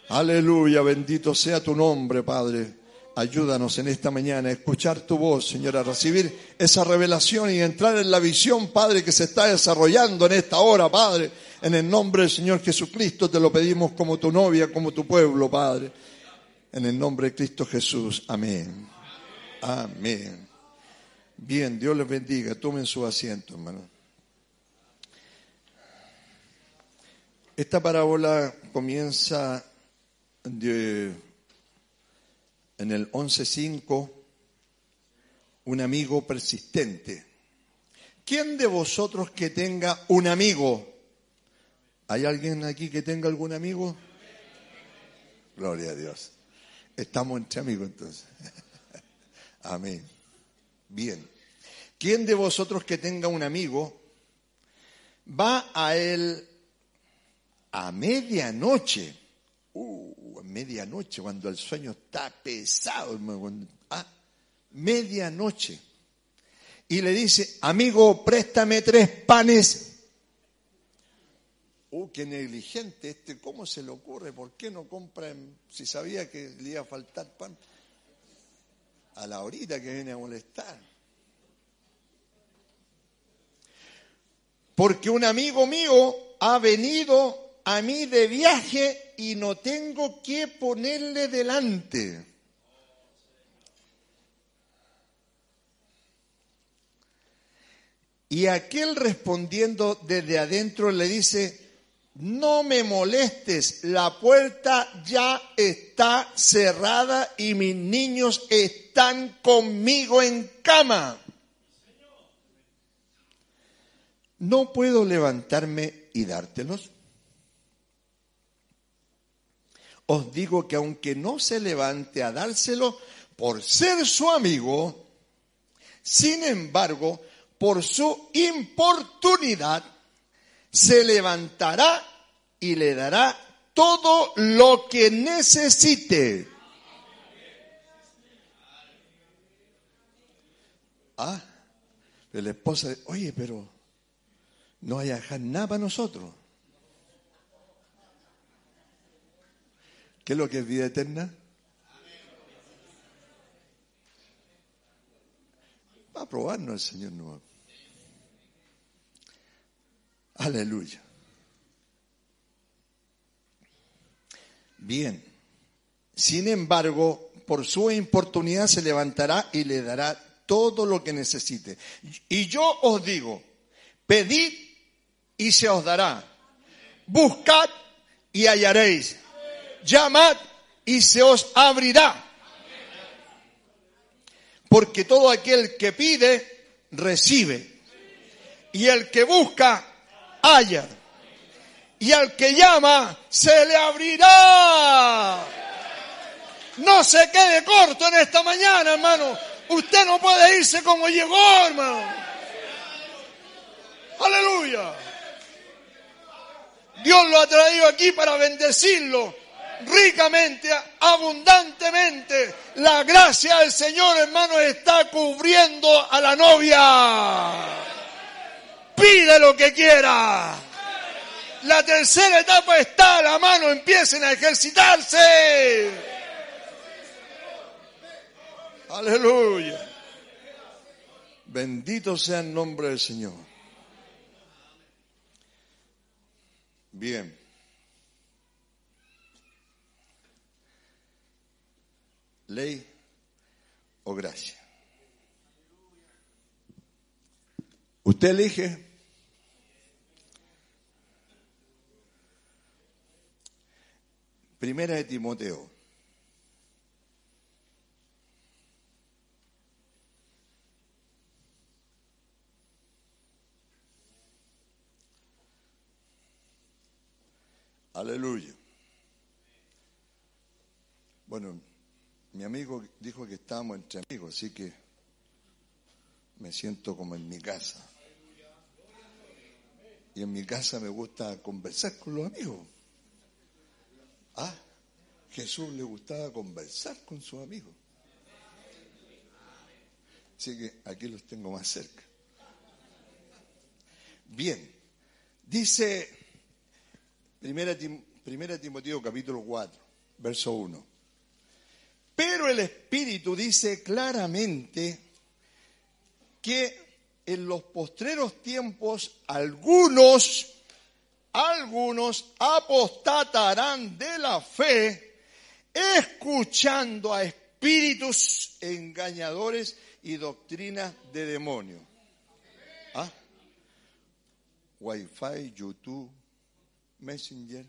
Aleluya, bendito sea tu nombre, Padre. Ayúdanos en esta mañana a escuchar tu voz, Señor, a recibir esa revelación y entrar en la visión, Padre, que se está desarrollando en esta hora, Padre. En el nombre del Señor Jesucristo te lo pedimos como tu novia, como tu pueblo, Padre. En el nombre de Cristo Jesús. Amén. Amén. Bien, Dios les bendiga. Tomen su asiento, hermano. Esta parábola comienza en el 11.5, un amigo persistente. ¿Quién de vosotros que tenga un amigo? ¿Hay alguien aquí que tenga algún amigo? Gloria a Dios. Estamos entre amigos entonces. Amén. Bien. ¿Quién de vosotros que tenga un amigo va a él a medianoche? Uh, medianoche, cuando el sueño está pesado, a ah, medianoche. Y le dice, amigo, préstame tres panes. Uh, qué negligente este, ¿cómo se le ocurre? ¿Por qué no compra si sabía que le iba a faltar pan? A la horita que viene a molestar. Porque un amigo mío ha venido a mí de viaje y no tengo que ponerle delante. Y aquel respondiendo desde adentro le dice, no me molestes, la puerta ya está cerrada y mis niños están conmigo en cama. No puedo levantarme y dártelos. Os digo que aunque no se levante a dárselo por ser su amigo, sin embargo, por su importunidad, se levantará y le dará todo lo que necesite. Ah, la esposa, oye, pero no hay nada para nosotros. ¿Qué es lo que es vida eterna? Va a probarnos el Señor nuevo. Aleluya. Bien. Sin embargo, por su importunidad se levantará y le dará todo lo que necesite. Y yo os digo, pedid y se os dará. Buscad y hallaréis. Llamad y se os abrirá. Porque todo aquel que pide, recibe. Y el que busca, halla. Y al que llama, se le abrirá. No se quede corto en esta mañana, hermano. Usted no puede irse como llegó, hermano. Aleluya. Dios lo ha traído aquí para bendecirlo ricamente, abundantemente. La gracia del Señor, hermano, está cubriendo a la novia. Pide lo que quiera. La tercera etapa está a la mano, empiecen a ejercitarse. Aleluya. Bendito sea el nombre del Señor. Bien. Ley o gracia. Usted elige. Primera de Timoteo. Aleluya. Bueno, mi amigo dijo que estábamos entre amigos, así que me siento como en mi casa. Y en mi casa me gusta conversar con los amigos. Ah, Jesús le gustaba conversar con sus amigos. Así que aquí los tengo más cerca. Bien, dice Primera, Primera Timoteo capítulo 4, verso 1. Pero el Espíritu dice claramente que en los postreros tiempos algunos, algunos apostatarán de la fe, escuchando a espíritus engañadores y doctrinas de demonios. ¿Ah? Wi-Fi, YouTube, Messenger,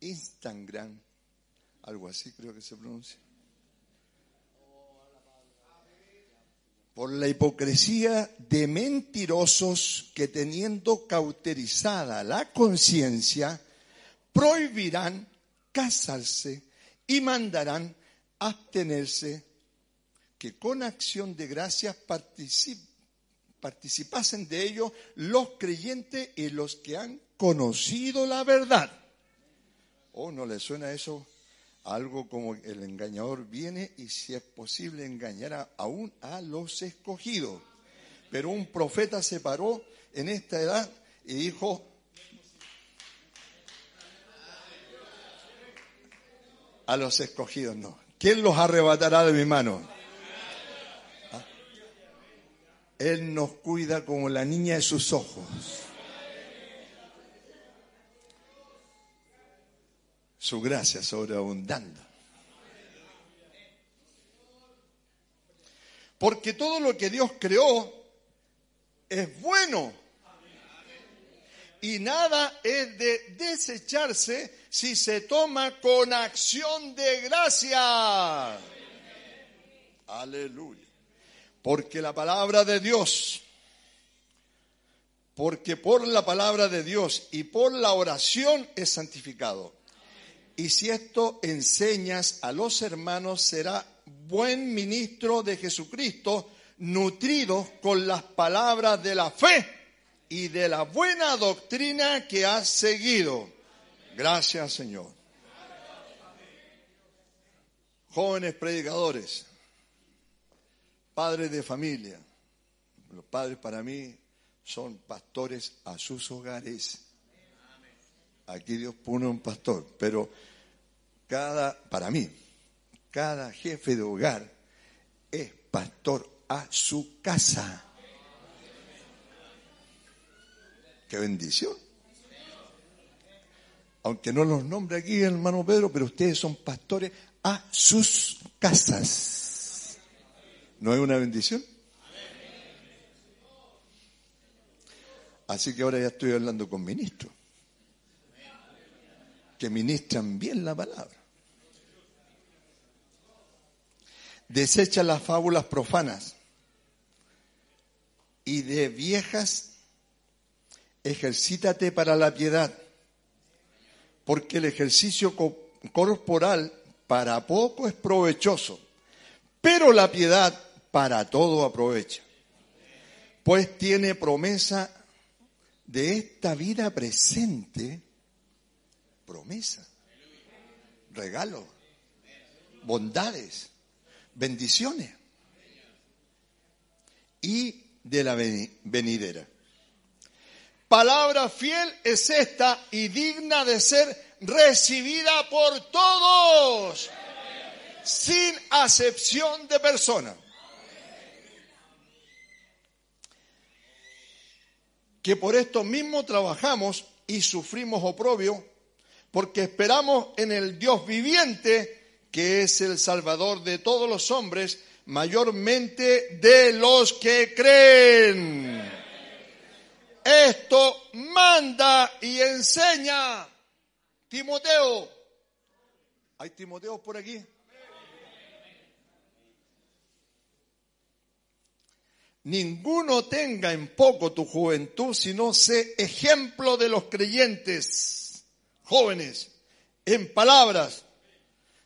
Instagram, algo así creo que se pronuncia. Por la hipocresía de mentirosos que teniendo cauterizada la conciencia, prohibirán casarse y mandarán abstenerse que con acción de gracias participasen de ello los creyentes y los que han conocido la verdad. ¿O oh, no le suena eso? Algo como el engañador viene y si es posible engañará aún a los escogidos. Pero un profeta se paró en esta edad y dijo, a los escogidos no. ¿Quién los arrebatará de mi mano? ¿Ah? Él nos cuida como la niña de sus ojos. Su gracia sobreabundando. Porque todo lo que Dios creó es bueno. Y nada es de desecharse si se toma con acción de gracia. Aleluya. Porque la palabra de Dios, porque por la palabra de Dios y por la oración es santificado Y si esto enseñas a los hermanos, será buen ministro de Jesucristo, nutrido con las palabras de la fe y de la buena doctrina que has seguido. Gracias, Señor. Jóvenes predicadores, padres de familia, los padres para mí son pastores a sus hogares. Aquí Dios pone un pastor, pero cada, para mí, cada jefe de hogar es pastor a su casa. Qué bendición. Aunque no los nombre aquí hermano Pedro, pero ustedes son pastores a sus casas. ¿No es una bendición? Así que ahora ya estoy hablando con ministros que ministran bien la palabra. Desecha las fábulas profanas y de viejas ejercítate para la piedad, porque el ejercicio corporal para poco es provechoso, pero la piedad para todo aprovecha, pues tiene promesa de esta vida presente, promesa, regalo, bondades, bendiciones y de la venidera. Palabra fiel es esta y digna de ser recibida por todos, sin acepción de persona. Que por esto mismo trabajamos y sufrimos oprobio, porque esperamos en el Dios viviente, que es el Salvador de todos los hombres, mayormente de los que creen. Esto manda y enseña Timoteo. ¿Hay Timoteo por aquí? Ninguno tenga en poco tu juventud, sino sé ejemplo de los creyentes jóvenes, en palabras.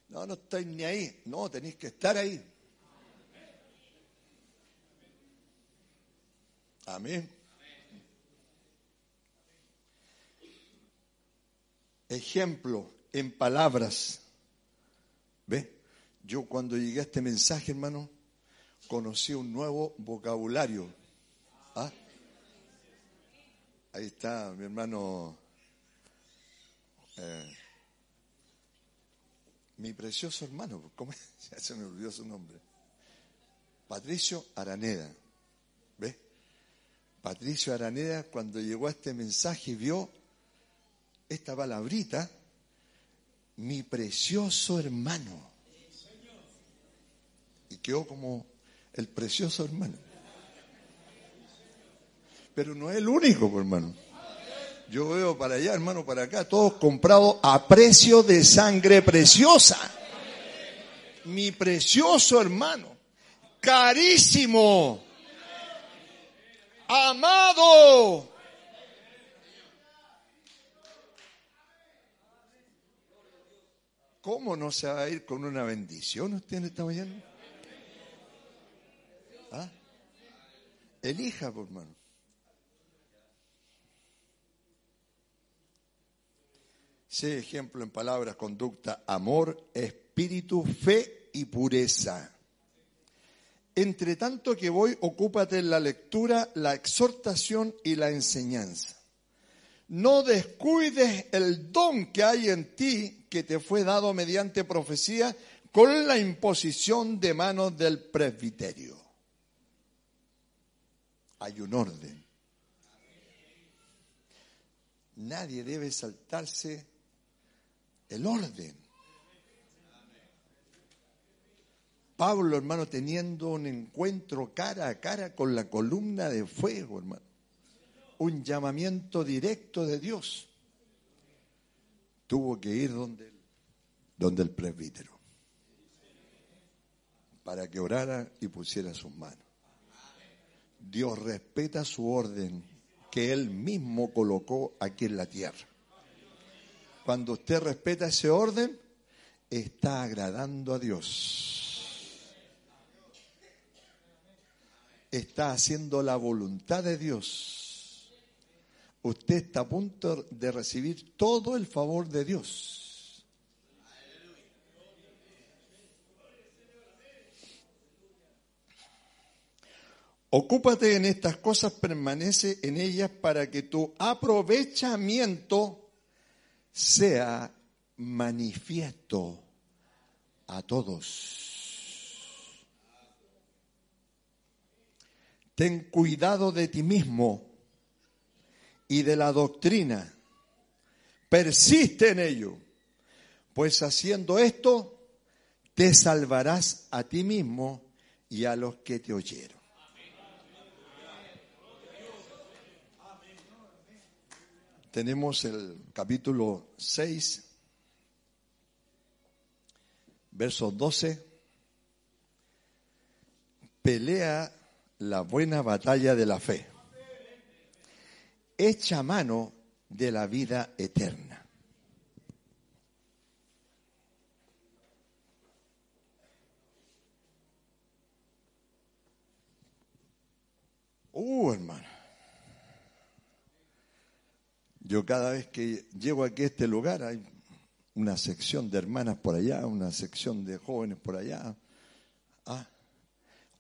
No, no estáis ni ahí. No, tenéis que estar ahí. Amén. ejemplo en palabras. ¿Ve? Yo cuando llegué a este mensaje, hermano, conocí un nuevo vocabulario. ¿Ah? Ahí está mi hermano, eh, mi precioso hermano, ¿cómo se me olvidó su nombre? Patricio Araneda. ¿Ve? Patricio Araneda cuando llegó a este mensaje vio esta palabrita, mi precioso hermano. Y quedó como el precioso hermano. Pero no es el único, hermano. Yo veo para allá, hermano, para acá, todos comprados a precio de sangre preciosa. Mi precioso hermano, carísimo, amado, ¿Cómo no se va a ir con una bendición usted en esta mañana? ¿Ah? Elija, pues, hermano. Sé ejemplo en palabras, conducta, amor, espíritu, fe y pureza. Entre tanto que voy, ocúpate en la lectura, la exhortación y la enseñanza. No descuides el don que hay en ti que te fue dado mediante profecía con la imposición de manos del presbiterio. Hay un orden. Nadie debe saltarse el orden. Pablo, hermano, teniendo un encuentro cara a cara con la columna de fuego, hermano. Un llamamiento directo de Dios tuvo que ir donde, donde el presbítero para que orara y pusiera sus manos. Dios respeta su orden que Él mismo colocó aquí en la tierra. Cuando usted respeta ese orden, está agradando a Dios. Está haciendo la voluntad de Dios. Usted está a punto de recibir todo el favor de Dios. Ocúpate en estas cosas, permanece en ellas para que tu aprovechamiento sea manifiesto a todos. Ten cuidado de ti mismo y de la doctrina. Persiste en ello, pues haciendo esto te salvarás a ti mismo y a los que te oyeron. Tenemos el capítulo 6, verso 12. Pelea la buena batalla de la fe. Echa mano de la vida eterna. Uh, hermano. Yo cada vez que llego aquí a este lugar hay una sección de hermanas por allá, una sección de jóvenes por allá. Ah,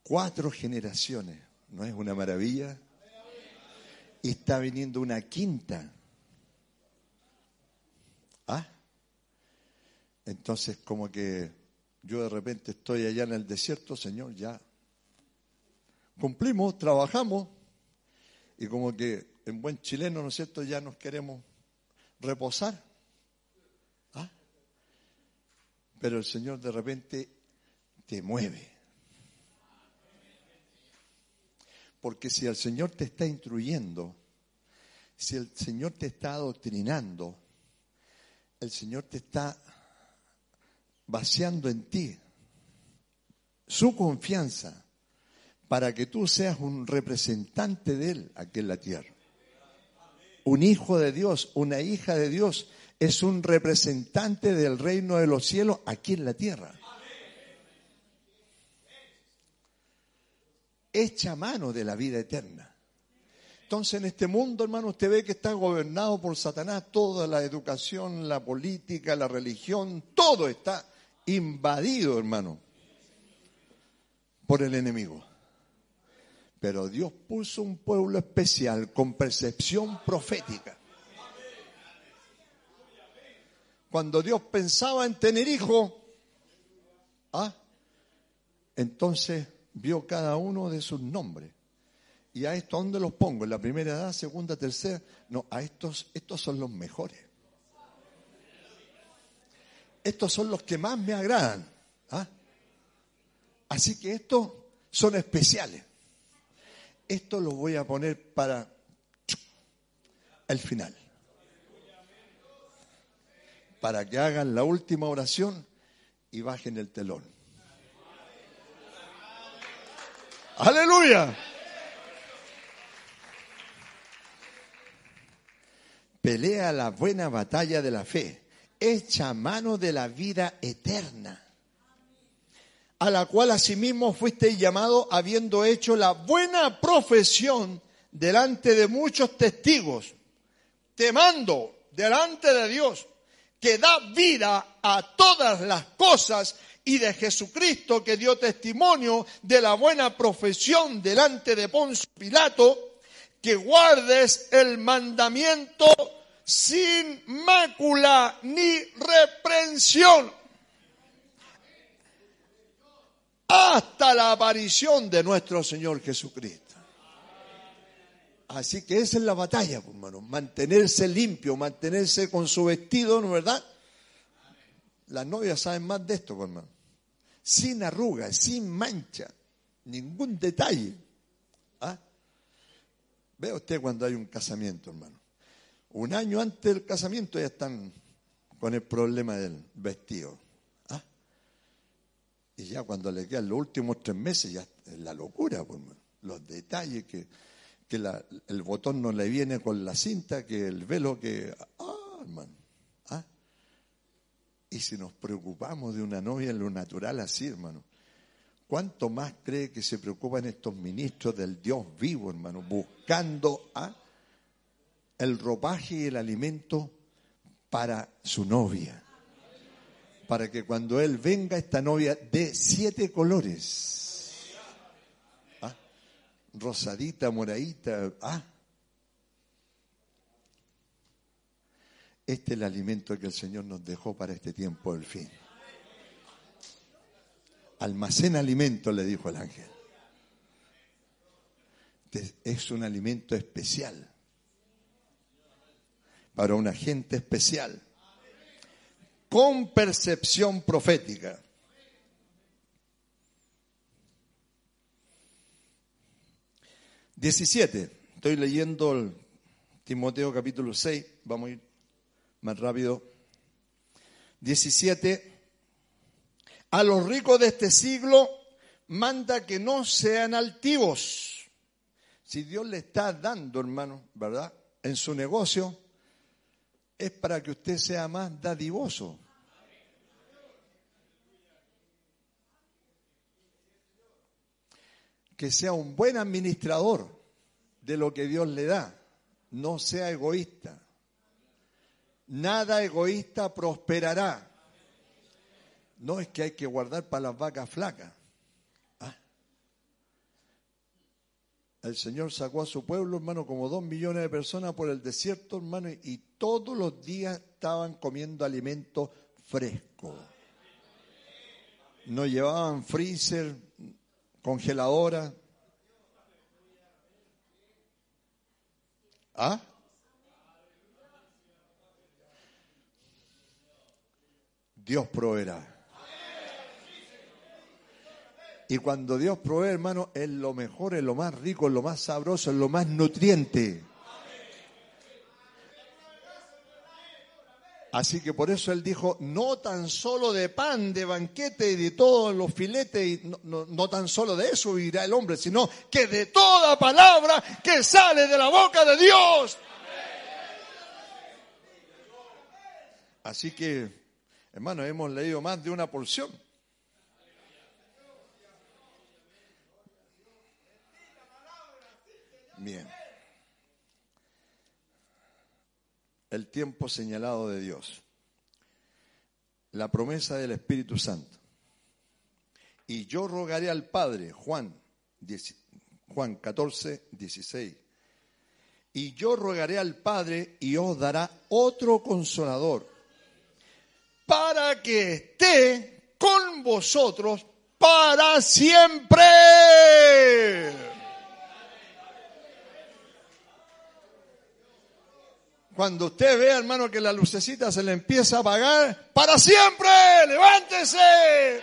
cuatro generaciones, ¿no es una maravilla? Y está viniendo una quinta. ¿Ah? Entonces como que yo de repente estoy allá en el desierto, Señor, ya cumplimos, trabajamos y como que en buen chileno, ¿no es cierto?, ya nos queremos reposar. ¿Ah? Pero el Señor de repente te mueve. Porque si el Señor te está instruyendo, si el Señor te está adoctrinando, el Señor te está vaciando en ti su confianza para que tú seas un representante de Él aquí en la tierra. Un hijo de Dios, una hija de Dios, es un representante del reino de los cielos aquí en la tierra. Echa mano de la vida eterna. Entonces en este mundo, hermano, usted ve que está gobernado por Satanás, toda la educación, la política, la religión, todo está invadido, hermano, por el enemigo. Pero Dios puso un pueblo especial con percepción profética. Cuando Dios pensaba en tener hijos, ¿ah? entonces vio cada uno de sus nombres. ¿Y a esto dónde los pongo? ¿En la primera edad, segunda, tercera? No, a estos, estos son los mejores. Estos son los que más me agradan. ¿ah? Así que estos son especiales esto lo voy a poner para el final. Para que hagan la última oración y bajen el telón. Aleluya. Pelea la buena batalla de la fe. Echa mano de la vida eterna a la cual asimismo fuiste llamado habiendo hecho la buena profesión delante de muchos testigos. Te mando delante de Dios que da vida a todas las cosas y de Jesucristo que dio testimonio de la buena profesión delante de Poncio Pilato, que guardes el mandamiento sin mácula ni reprensión hasta la aparición de nuestro Señor Jesucristo. Así que esa es la batalla, pues, hermano. Mantenerse limpio, mantenerse con su vestido, ¿no es verdad? Las novias saben más de esto, pues, hermano. Sin arrugas, sin mancha, ningún detalle. ¿Ah? Ve usted cuando hay un casamiento, hermano. Un año antes del casamiento ya están con el problema del vestido. Y ya cuando le quedan los últimos tres meses, ya es la locura, pues, los detalles, que, que el botón no le viene con la cinta, que el velo que... Ah, hermano. ¿Ah? Y si nos preocupamos de una novia en lo natural así, hermano, ¿cuánto más cree que se preocupan estos ministros del Dios vivo, hermano, buscando a el ropaje y el alimento para su novia? Para que cuando él venga, esta novia de siete colores. ¿Ah? Rosadita, moradita, ¿ah? Este es el alimento que el Señor nos dejó para este tiempo del fin. Almacena alimento, le dijo el ángel. Es un alimento especial para una gente especial, con percepción profética. Diecisiete. Estoy leyendo el Timoteo capítulo 6. Vamos a ir más rápido. 17. A los ricos de este siglo manda que no sean altivos. Si Dios le está dando, hermano, ¿verdad? En su negocio, es para que usted sea más dadivoso. Que sea un buen administrador de lo que Dios le da. No sea egoísta nada egoísta prosperará. No es que hay que guardar para las vacas flacas. El Señor sacó a su pueblo, hermano, como dos millones de personas por el desierto, hermano, y todos los días estaban comiendo alimento fresco. No llevaban freezer, congeladora. ¿Ah? Dios proveerá. Y cuando Dios provee, hermano, es lo mejor, es lo más rico, es lo más sabroso, es lo más nutriente. Así que por eso él dijo, no tan solo de pan, de banquete y de todos los filetes, no, no, tan solo de eso vivirá el hombre, sino que de toda palabra que sale de la boca de Dios. Así que Hermano, hemos leído más de una porción. Bien. El tiempo señalado de Dios. La promesa del Espíritu Santo. Y yo rogaré al Padre, Juan, Juan 14, 16. Y yo rogaré al Padre y os dará otro consolador para que esté con vosotros para siempre. Cuando usted ve, hermano, que la lucecita se le empieza a apagar, para siempre, levántese.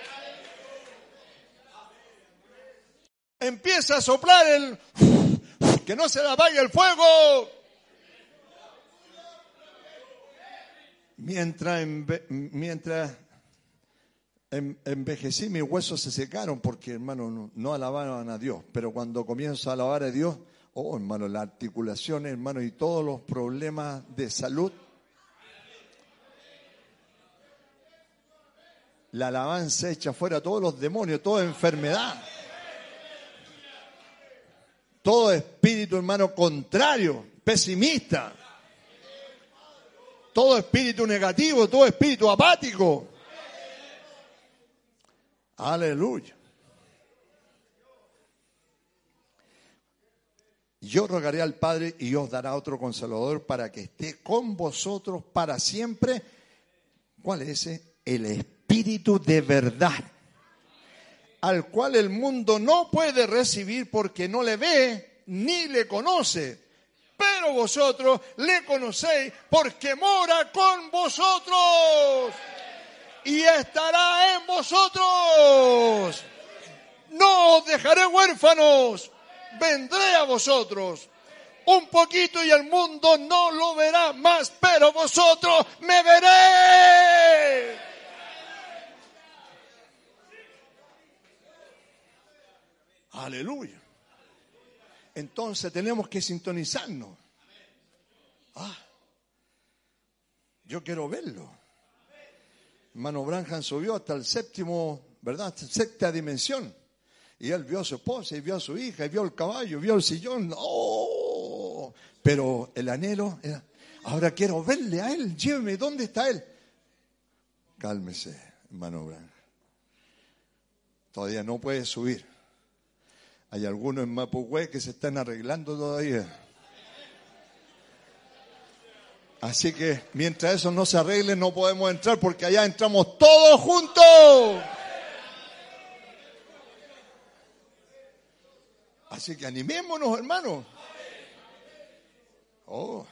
Empieza a soplar el... que no se le apague el fuego. Mientras, mientras envejecí, mis huesos se secaron porque, hermano, no, alababan a Dios. Pero cuando comienzo a alabar a Dios, oh, hermano, la articulación, hermano, y todos los problemas de salud. La alabanza echa fuera todos los demonios, toda enfermedad. Todo espíritu, hermano, contrario, pesimista todo espíritu negativo, todo espíritu apático. Aleluya. Yo rogaré al Padre y os dará otro consolador para que esté con vosotros para siempre. ¿Cuál es ese? El Espíritu de verdad, al cual el mundo no puede recibir porque no le ve ni le conoce pero vosotros le conocéis porque mora con vosotros y estará en vosotros. No os dejaré huérfanos, vendré a vosotros. Un poquito y el mundo no lo verá más, pero vosotros me veréis. Aleluya. Entonces tenemos que sintonizarnos. Ah. Yo quiero verlo. Hermano Branham subió hasta el séptimo, ¿verdad? Sexta dimensión. Y él vio a su esposa, y vio a su hija, y vio el caballo, vio el sillón. ¡Oh! Pero el anhelo era, ahora quiero verle a él, lléveme, ¿dónde está él? Cálmese, hermano Branham. Todavía no puede subir. Hay algunos en Mapugüe que se están arreglando todavía. Así que mientras eso no se arregle no podemos entrar porque allá entramos todos juntos. Así que animémonos, hermanos. Oh.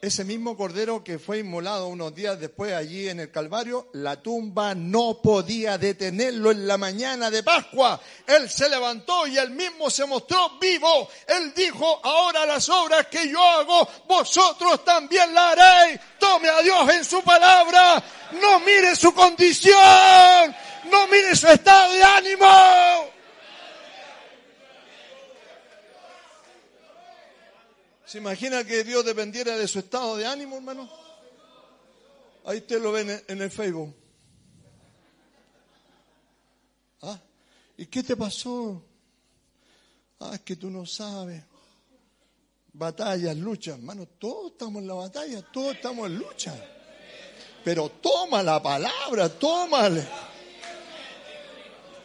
Ese mismo cordero que fue inmolado unos días después allí en el Calvario, la tumba no podía detenerlo en la mañana de Pascua. Él se levantó y él mismo se mostró vivo. Él dijo, ahora las obras que yo hago, vosotros también las haréis. Tome a Dios en su palabra. No mire su condición. No mire su estado de ánimo. ¿Se imagina que Dios dependiera de su estado de ánimo, hermano? Ahí usted lo ve en el Facebook. ¿Ah? ¿Y qué te pasó? Ah, es que tú no sabes. Batallas, luchas, hermano, todos estamos en la batalla, todos estamos en lucha. Pero toma la palabra, tómale.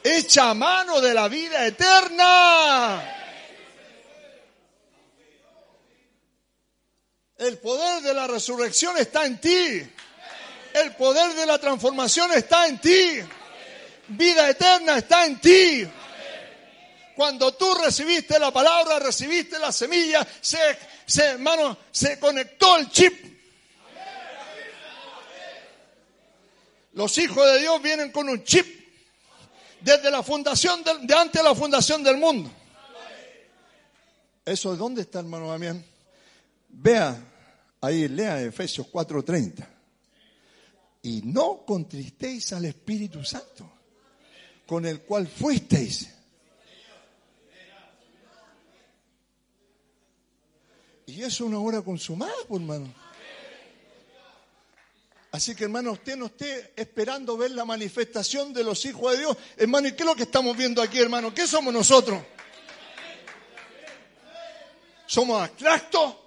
Echa mano de la vida eterna. El poder de la resurrección está en ti. El poder de la transformación está en ti. Vida eterna está en ti. Cuando tú recibiste la palabra, recibiste la semilla, se, se, hermano, se conectó el chip. Los hijos de Dios vienen con un chip desde la fundación, de, de antes de la fundación del mundo. ¿Eso de dónde está, hermano Damián? Vea, ahí lea Efesios 4:30. Y no contristéis al Espíritu Santo, con el cual fuisteis. Y es una hora consumada, pues, hermano. Así que, hermano, usted no esté esperando ver la manifestación de los hijos de Dios. Hermano, ¿y qué es lo que estamos viendo aquí, hermano? ¿Qué somos nosotros? ¿Somos abstractos?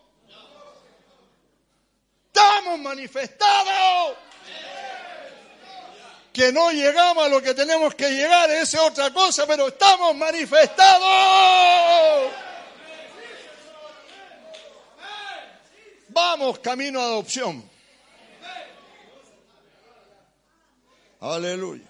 Estamos manifestados. Que no llegamos a lo que tenemos que llegar, esa es otra cosa, pero estamos manifestados. Vamos camino a adopción. Aleluya.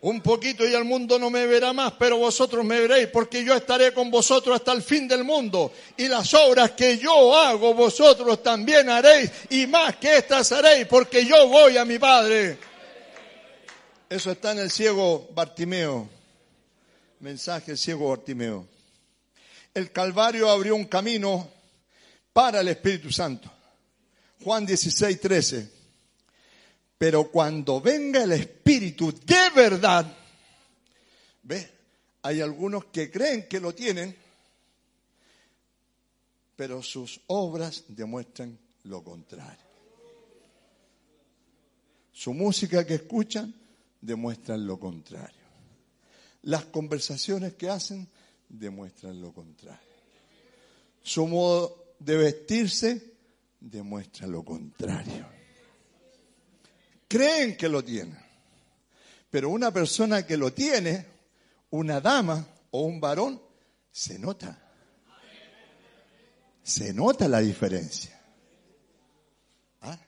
Un poquito y el mundo no me verá más, pero vosotros me veréis, porque yo estaré con vosotros hasta el fin del mundo. Y las obras que yo hago, vosotros también haréis, y más que estas haréis, porque yo voy a mi Padre. Eso está en el ciego Bartimeo. Mensaje ciego Bartimeo. El Calvario abrió un camino para el Espíritu Santo. Juan 16, 13. Pero cuando venga el Espíritu de verdad, ¿ve? Hay algunos que creen que lo tienen, pero sus obras demuestran lo contrario. Su música que escuchan demuestran lo contrario. Las conversaciones que hacen demuestran lo contrario. Su modo de vestirse demuestra lo contrario creen que lo tienen. Pero una persona que lo tiene, una dama o un varón, se nota. Se nota la diferencia. ¿Ah?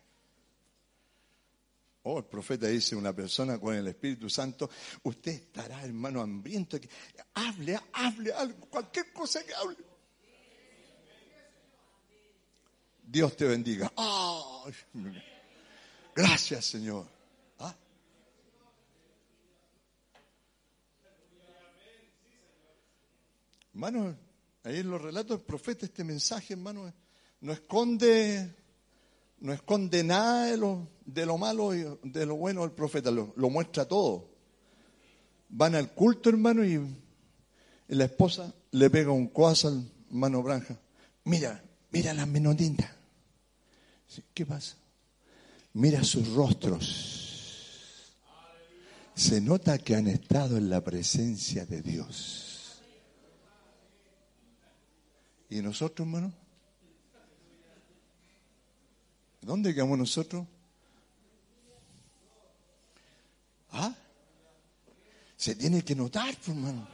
Oh, el profeta dice, una persona con el Espíritu Santo, usted estará, hermano, hambriento. Hable, hable, hable, cualquier cosa que hable. Dios te bendiga. Gracias, Señor. ¿Ah? Hermano, ahí en los relatos del profeta este mensaje, hermano, no esconde, no esconde nada de lo, de lo malo y de lo bueno del profeta, lo, muestra todo. Van al culto, hermano, y, la esposa le pega un coazo al hermano Branja. Mira, mira las menotitas. ¿Qué pasa? Mira sus rostros. Se nota que han estado en la presencia de Dios. ¿Y nosotros, hermano? ¿Dónde quedamos nosotros? ¿Ah? Se tiene que notar, pues, hermano.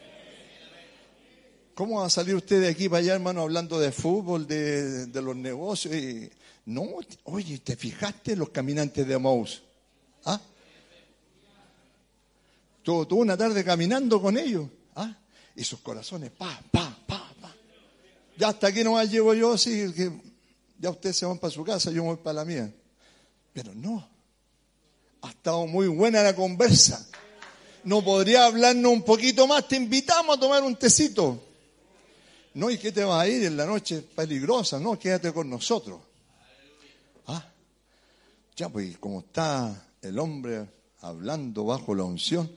¿Cómo va a salir usted de aquí para allá, hermano, hablando de fútbol, de, los negocios? Y... No, oye, ¿te fijaste los caminantes de Amaus? ¿Ah? Tuvo, una tarde caminando con ellos. ¿Ah? Y sus corazones, pa, pa, pa, pa. Ya hasta aquí nomás llego yo, así que ya ustedes se van para su casa, yo voy para la mía. Pero no, ha estado muy buena la conversa. ¿No podría hablarnos un poquito más? Te invitamos a tomar un tecito. No, ¿y qué te vas a ir en la noche peligrosa? No, quédate con nosotros. Ya pues, como está el hombre hablando bajo la unción,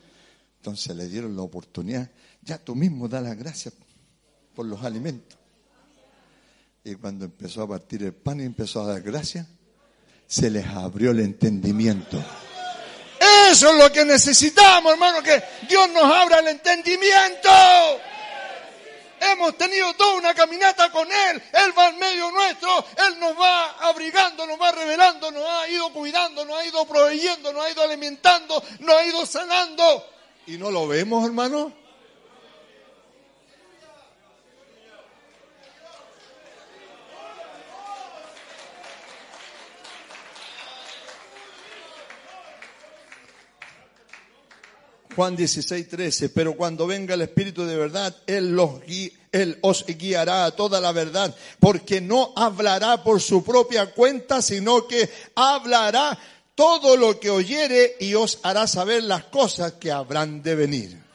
entonces le dieron la oportunidad. Ya tú mismo da las gracias por los alimentos. Y cuando empezó a partir el pan y empezó a dar gracias, se les abrió el entendimiento. Eso es lo que necesitamos, hermano, que Dios nos abra el entendimiento. Hemos tenido toda una caminata con Él. Él va en medio nuestro. Él nos va abrigando, nos va revelando, nos ha ido cuidando, nos ha ido proveyendo, nos ha ido alimentando, nos ha ido sanando. ¿Y no lo vemos, hermano? Juan 16, 13, pero cuando venga el Espíritu de verdad, Él, los Él os guiará a toda la verdad, porque no hablará por su propia cuenta, sino que hablará todo lo que oyere y os hará saber las cosas que habrán de venir.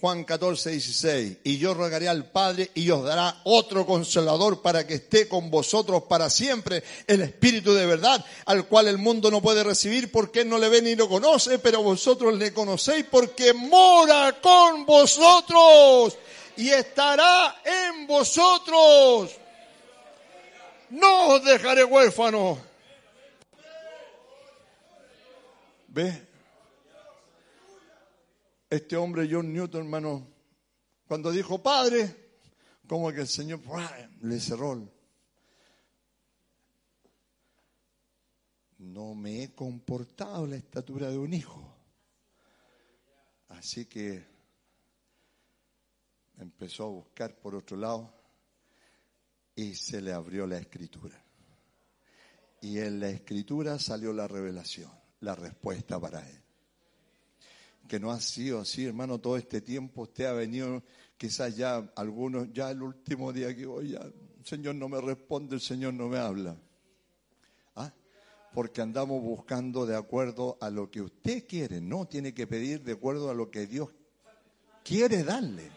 Juan 14, 16. Y yo rogaré al Padre y os dará otro consolador para que esté con vosotros para siempre, el Espíritu de verdad, al cual el mundo no puede recibir porque no le ve ni lo conoce, pero vosotros le conocéis porque mora con vosotros y estará en vosotros. No os dejaré huérfanos. ¿Ve? Este hombre John Newton, hermano, cuando dijo padre, como que el Señor le cerró. No me he comportado la estatura de un hijo. Así que empezó a buscar por otro lado y se le abrió la escritura. Y en la escritura salió la revelación, la respuesta para él que no ha sido así, hermano, todo este tiempo usted ha venido, quizás ya algunos, ya el último día que voy, ya, el Señor no me responde, el Señor no me habla. ¿Ah? Porque andamos buscando de acuerdo a lo que usted quiere, no tiene que pedir de acuerdo a lo que Dios quiere darle.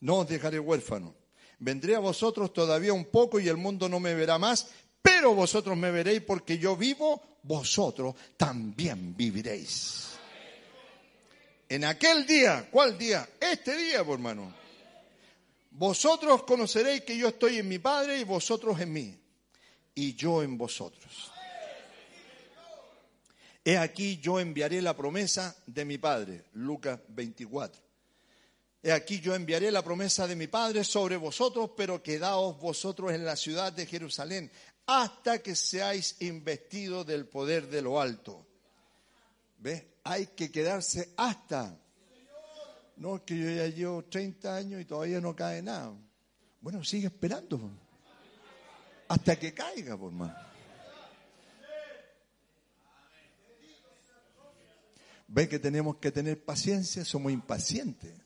No os dejaré huérfano vendré a vosotros todavía un poco y el mundo no me verá más, pero vosotros me veréis porque yo vivo, vosotros también viviréis. En aquel día, ¿cuál día? Este día, hermano. Vosotros conoceréis que yo estoy en mi Padre y vosotros en mí, y yo en vosotros. He aquí yo enviaré la promesa de mi Padre, Lucas 24. He aquí yo enviaré la promesa de mi Padre sobre vosotros, pero quedaos vosotros en la ciudad de Jerusalén hasta que seáis investidos del poder de lo alto. ¿Ves? Hay que quedarse hasta. No, es que yo ya llevo 30 años y todavía no cae nada. Bueno, sigue esperando. Hasta que caiga, por más. ¿Ves que tenemos que tener paciencia? Somos impacientes.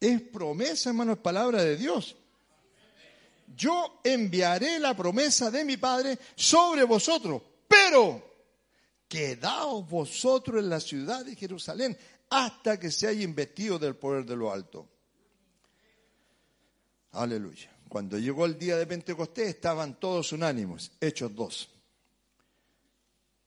Es promesa, hermano, es palabra de Dios. Yo enviaré la promesa de mi Padre sobre vosotros, pero quedaos vosotros en la ciudad de Jerusalén hasta que se haya investido del poder de lo alto. Aleluya. Cuando llegó el día de Pentecostés estaban todos unánimes, hechos dos.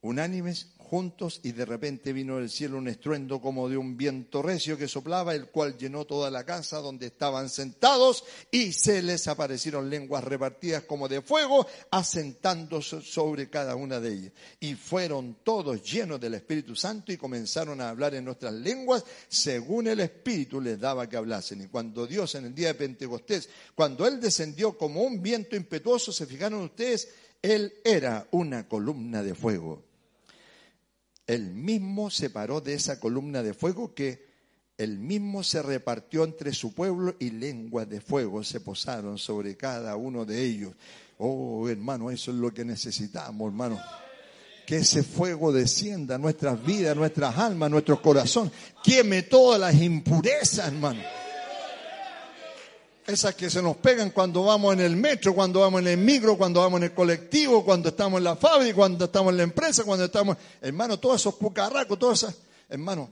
Unánimes juntos y de repente vino del cielo un estruendo como de un viento recio que soplaba, el cual llenó toda la casa donde estaban sentados y se les aparecieron lenguas repartidas como de fuego, asentándose sobre cada una de ellas. Y fueron todos llenos del Espíritu Santo y comenzaron a hablar en nuestras lenguas según el Espíritu les daba que hablasen. Y cuando Dios en el día de Pentecostés, cuando Él descendió como un viento impetuoso, se fijaron ustedes, Él era una columna de fuego él mismo se paró de esa columna de fuego que él mismo se repartió entre su pueblo y lenguas de fuego se posaron sobre cada uno de ellos. Oh, hermano, eso es lo que necesitamos, hermano. Que ese fuego descienda a nuestras vidas, nuestras almas, nuestro corazón. Queme todas las impurezas, hermano esas que se nos pegan cuando vamos en el metro, cuando vamos en el micro, cuando vamos en el colectivo, cuando estamos en la fábrica, cuando estamos en la empresa, cuando estamos, hermano, todos esos pucarracos, todas esas, hermano,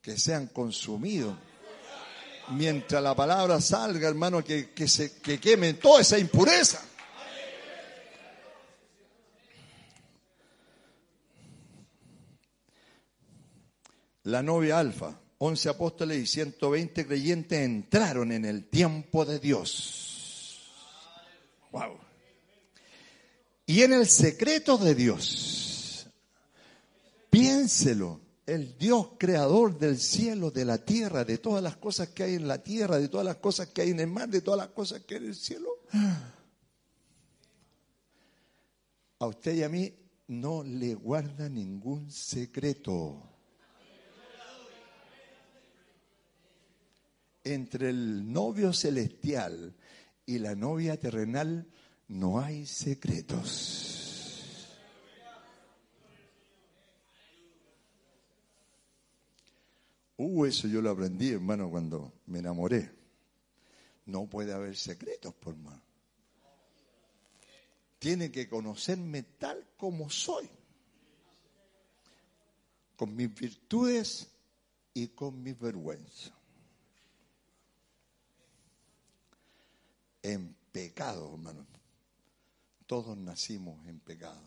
que sean consumidos. Mientras la palabra salga, hermano, que, que se que quemen toda esa impureza. La novia alfa 11 apóstoles y 120 creyentes entraron en el tiempo de Dios. Wow. Y en el secreto de Dios, piénselo, el Dios creador del cielo, de la tierra, de todas las cosas que hay en la tierra, de todas las cosas que hay en el mar, de todas las cosas que hay en el cielo. A usted y a mí no le guarda ningún secreto. Entre el novio celestial y la novia terrenal no hay secretos. Uh, eso yo lo aprendí, hermano, cuando me enamoré. No puede haber secretos, por más. Tiene que conocerme tal como soy, con mis virtudes y con mis vergüenzas. En pecado, hermano. Todos nacimos en pecado.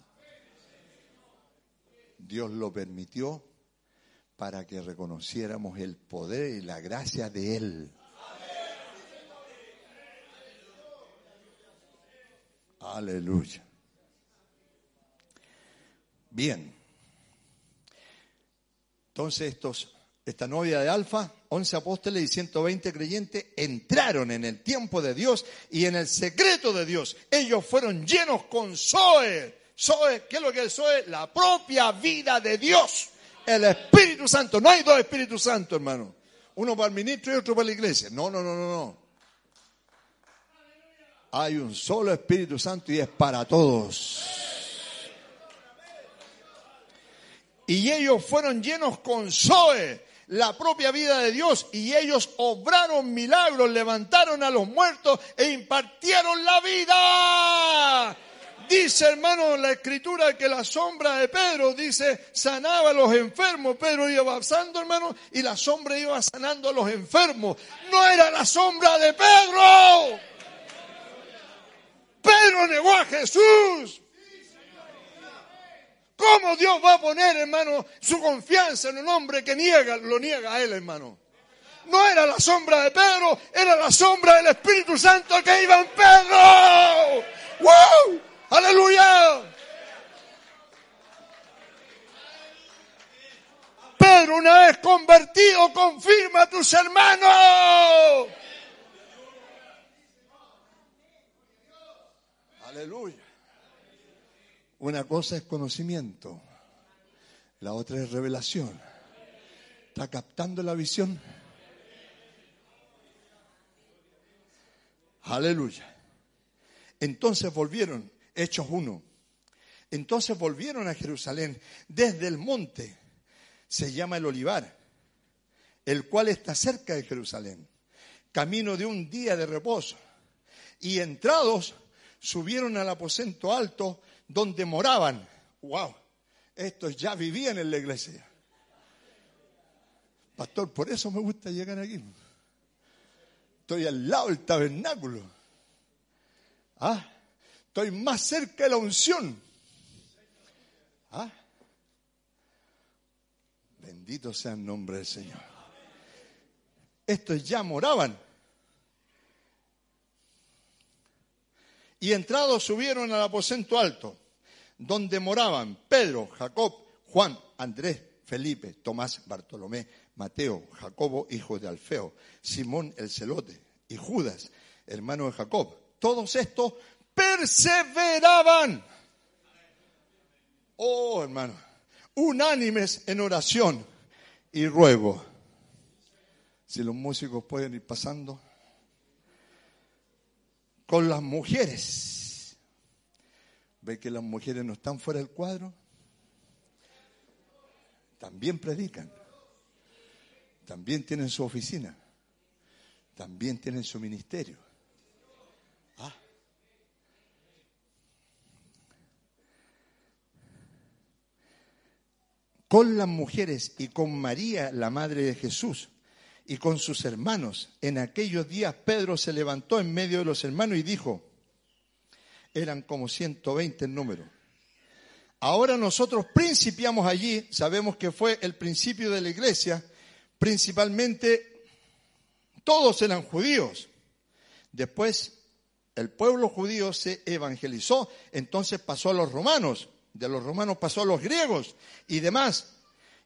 Dios lo permitió para que reconociéramos el poder y la gracia de Él. Aleluya. Bien. Entonces estos esta novia de Alfa, 11 apóstoles y 120 creyentes entraron en el tiempo de Dios y en el secreto de Dios. Ellos fueron llenos con Zoe. Zoe, ¿qué es lo que es Zoe? La propia vida de Dios. El Espíritu Santo. No hay dos Espíritus Santos, hermano. Uno para el ministro y otro para la iglesia. No, no, no, no, no. Hay un solo Espíritu Santo y es para todos. Y ellos fueron llenos con Zoe la propia vida de Dios y ellos obraron milagros, levantaron a los muertos e impartieron la vida. Dice hermano la escritura que la sombra de Pedro dice sanaba a los enfermos. Pedro iba avanzando hermano y la sombra iba sanando a los enfermos. No era la sombra de Pedro. Pedro negó a Jesús. ¿Cómo Dios va a poner, hermano, su confianza en un hombre que niega, lo niega a él, hermano? No era la sombra de Pedro, era la sombra del Espíritu Santo que iba en Pedro. ¡Wow! ¡Aleluya! Pedro, una vez convertido, confirma a tus hermanos. Aleluya. Una cosa es conocimiento, la otra es revelación. ¿Está captando la visión? Aleluya. Entonces volvieron, Hechos 1. Entonces volvieron a Jerusalén desde el monte, se llama el Olivar, el cual está cerca de Jerusalén, camino de un día de reposo. Y entrados, subieron al aposento alto donde moraban. ¡Wow! Estos ya vivían en la iglesia. Pastor, por eso me gusta llegar aquí. Estoy al lado del tabernáculo. ¿Ah? Estoy más cerca de la unción. ¿Ah? Bendito sea el nombre del Señor. Estos ya moraban. Y entrados subieron al aposento alto, donde moraban Pedro, Jacob, Juan, Andrés, Felipe, Tomás, Bartolomé, Mateo, Jacobo, hijo de Alfeo, Simón el celote y Judas, hermano de Jacob. Todos estos perseveraban. Oh, hermano, unánimes en oración y ruego. Si los músicos pueden ir pasando. Con las mujeres. ¿Ve que las mujeres no están fuera del cuadro? También predican. También tienen su oficina. También tienen su ministerio. Ah. Con las mujeres y con María, la madre de Jesús, y con sus hermanos. En aquellos días Pedro se levantó en medio de los hermanos y dijo, eran como 120 en número. Ahora nosotros principiamos allí, sabemos que fue el principio de la iglesia, principalmente todos eran judíos. Después el pueblo judío se evangelizó, entonces pasó a los romanos, de los romanos pasó a los griegos y demás,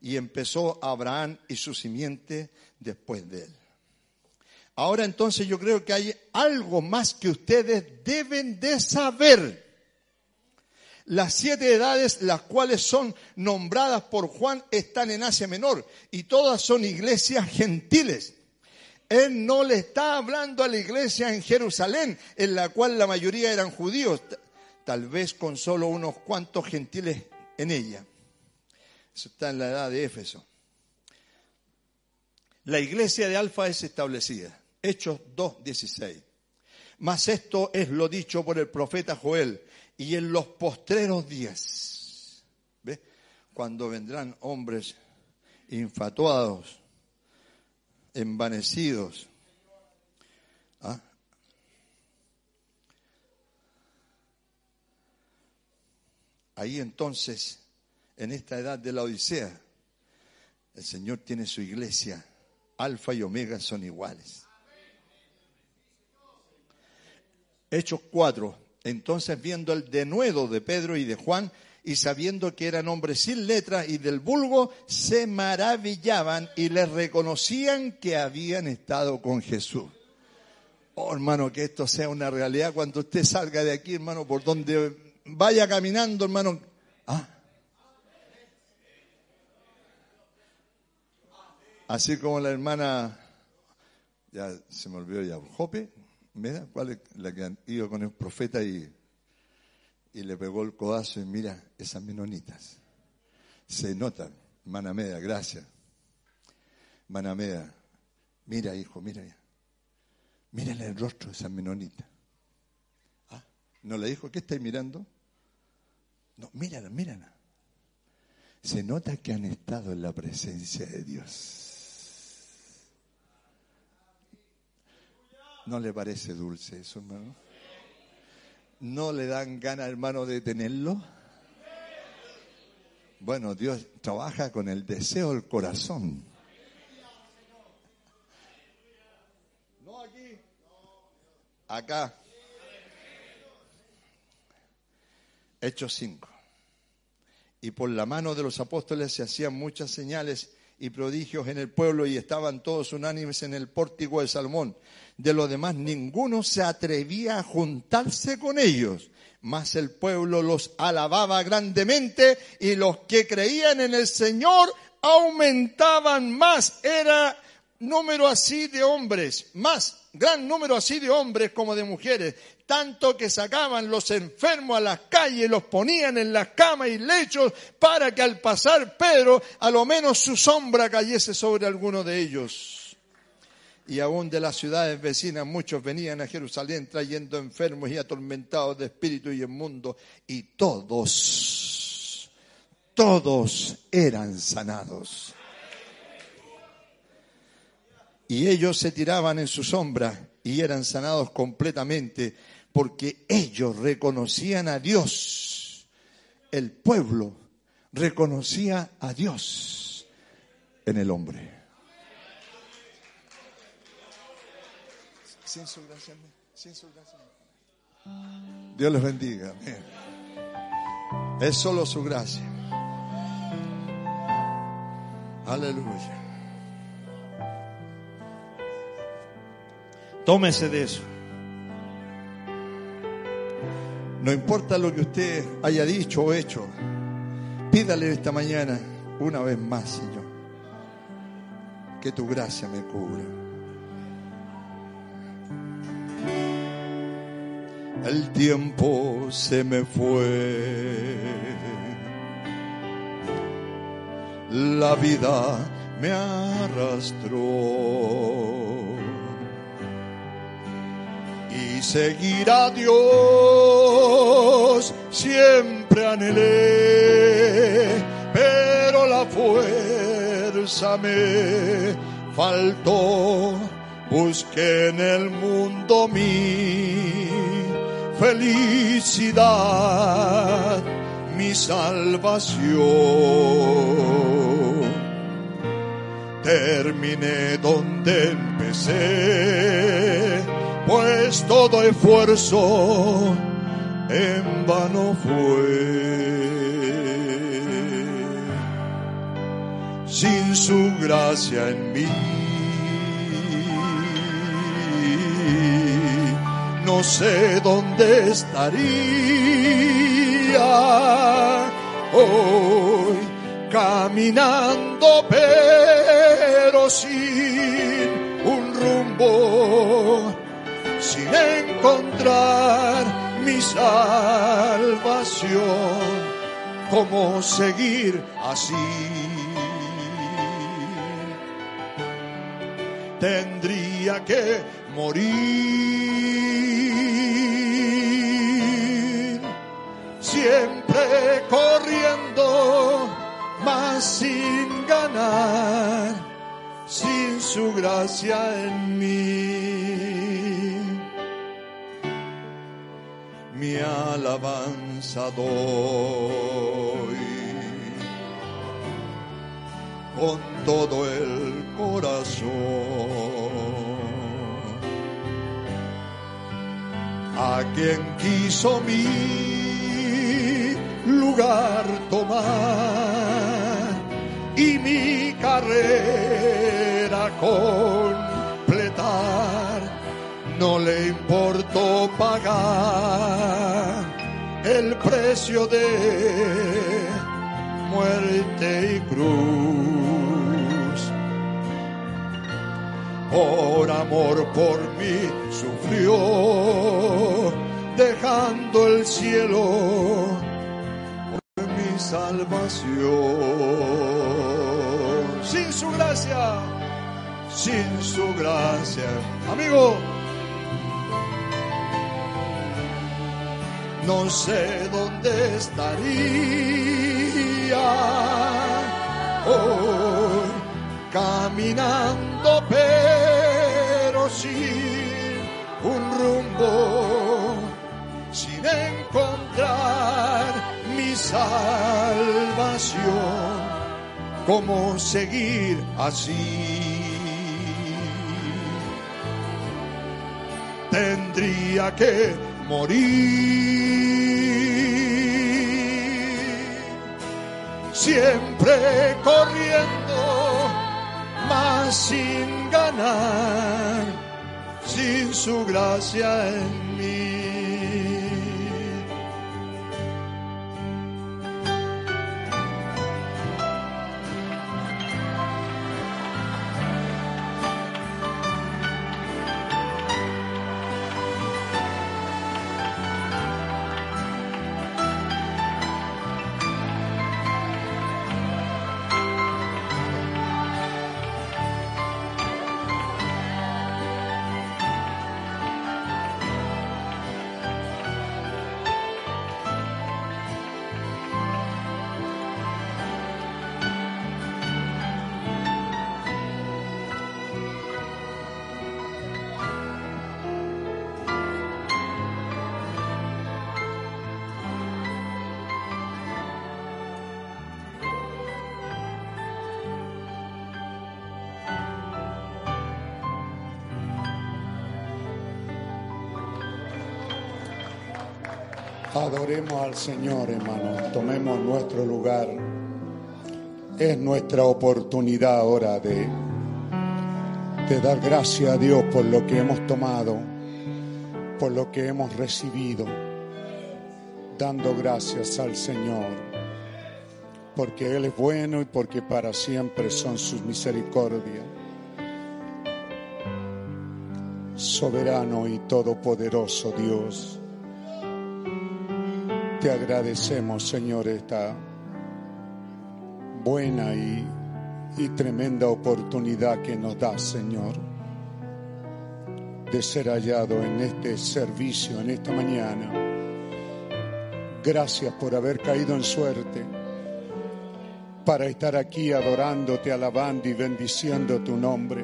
y empezó Abraham y su simiente después de él. Ahora entonces yo creo que hay algo más que ustedes deben de saber. Las siete edades, las cuales son nombradas por Juan, están en Asia Menor y todas son iglesias gentiles. Él no le está hablando a la iglesia en Jerusalén, en la cual la mayoría eran judíos, tal vez con solo unos cuantos gentiles en ella. Eso está en la edad de Éfeso. La iglesia de Alfa es establecida. Hechos 2.16. Mas esto es lo dicho por el profeta Joel. Y en los postreros días, ¿ve? Cuando vendrán hombres infatuados, envanecidos, ¿ah? ahí entonces, en esta edad de la Odisea, el Señor tiene su iglesia. Alfa y Omega son iguales. Hechos 4. Entonces viendo el denuedo de Pedro y de Juan y sabiendo que eran hombres sin letra y del vulgo, se maravillaban y les reconocían que habían estado con Jesús. Oh, hermano, que esto sea una realidad cuando usted salga de aquí, hermano, por donde vaya caminando, hermano. Ah. Así como la hermana, ya se me olvidó ya, Jope, ¿me ¿Cuál es la que iba con el profeta y, y le pegó el codazo y mira, esas menonitas. Se notan, hermana Meda, gracias. Hermana Meda, mira hijo, mira. Mira el rostro de esa menonita. ¿Ah? ¿No le dijo qué estáis mirando? No, mírala, mírala. Se nota que han estado en la presencia de Dios. ¿No le parece dulce eso, hermano? ¿No le dan ganas, hermano, de tenerlo? Bueno, Dios trabaja con el deseo del corazón. No aquí. Acá. Hechos 5. Y por la mano de los apóstoles se hacían muchas señales y prodigios en el pueblo y estaban todos unánimes en el pórtico de Salmón. De lo demás, ninguno se atrevía a juntarse con ellos, mas el pueblo los alababa grandemente y los que creían en el Señor aumentaban más. Era número así de hombres, más gran número así de hombres como de mujeres, tanto que sacaban los enfermos a las calles, los ponían en las camas y lechos para que al pasar Pedro a lo menos su sombra cayese sobre alguno de ellos. Y aún de las ciudades vecinas muchos venían a Jerusalén trayendo enfermos y atormentados de espíritu y inmundo, y todos, todos eran sanados. Y ellos se tiraban en su sombra y eran sanados completamente porque ellos reconocían a Dios. El pueblo reconocía a Dios. en el hombre. Sin su gracia, sin su gracia. Dios les bendiga. Amén. Es solo su gracia. Aleluya. Tómese de eso. No importa lo que usted haya dicho o hecho, pídale esta mañana una vez más, Señor, que tu gracia me cubra. el tiempo se me fue. La vida me arrastró. Y seguir a Dios siempre anhelé, pero la fuerza me faltó. Busqué en el mundo mi felicidad, mi salvación. Terminé donde empecé, pues todo esfuerzo en vano fue. Sin su gracia en mí no sé dónde estaría hoy caminando, pero sin un rumbo, sin encontrar mi salvación. ¿Cómo seguir así? Tendría que morir. Siempre corriendo, mas sin ganar, sin su gracia en mí. Mi alabanza doy con todo el corazón a quien quiso mi lugar tomar y mi carrera completar. No le importó pagar el precio de muerte y cruz. Por amor por mí sufrió, dejando el cielo por mi salvación. Sin su gracia, sin su gracia. Amigo, no sé dónde estaría hoy caminando, pero sin un rumbo, sin encontrar mi salvación. ¿Cómo seguir así? Tendría que morir, siempre corriendo, mas sin ganar, sin su gracia en mí. Adoremos al Señor, hermano. Tomemos nuestro lugar. Es nuestra oportunidad ahora de, de dar gracias a Dios por lo que hemos tomado, por lo que hemos recibido, dando gracias al Señor, porque Él es bueno y porque para siempre son sus misericordias. Soberano y todopoderoso Dios te agradecemos, Señor, esta buena y, y tremenda oportunidad que nos das, Señor, de ser hallado en este servicio, en esta mañana. Gracias por haber caído en suerte para estar aquí adorándote, alabando y bendiciendo tu nombre.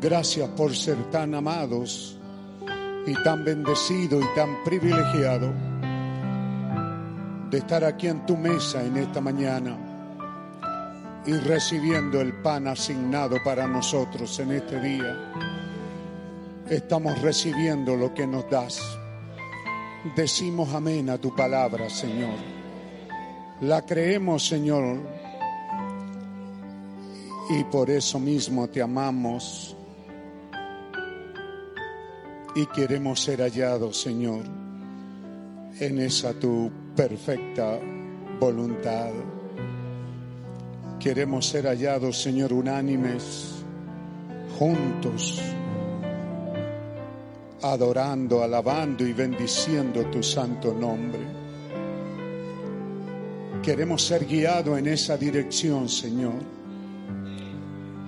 Gracias por ser tan amados y tan bendecidos y tan privilegiados de estar aquí en tu mesa en esta mañana y recibiendo el pan asignado para nosotros en este día. Estamos recibiendo lo que nos das. Decimos amén a tu palabra, Señor. La creemos, Señor. Y por eso mismo te amamos. Y queremos ser hallados, Señor, en esa tu perfecta voluntad. Queremos ser hallados, Señor, unánimes, juntos, adorando, alabando y bendiciendo tu santo nombre. Queremos ser guiados en esa dirección, Señor.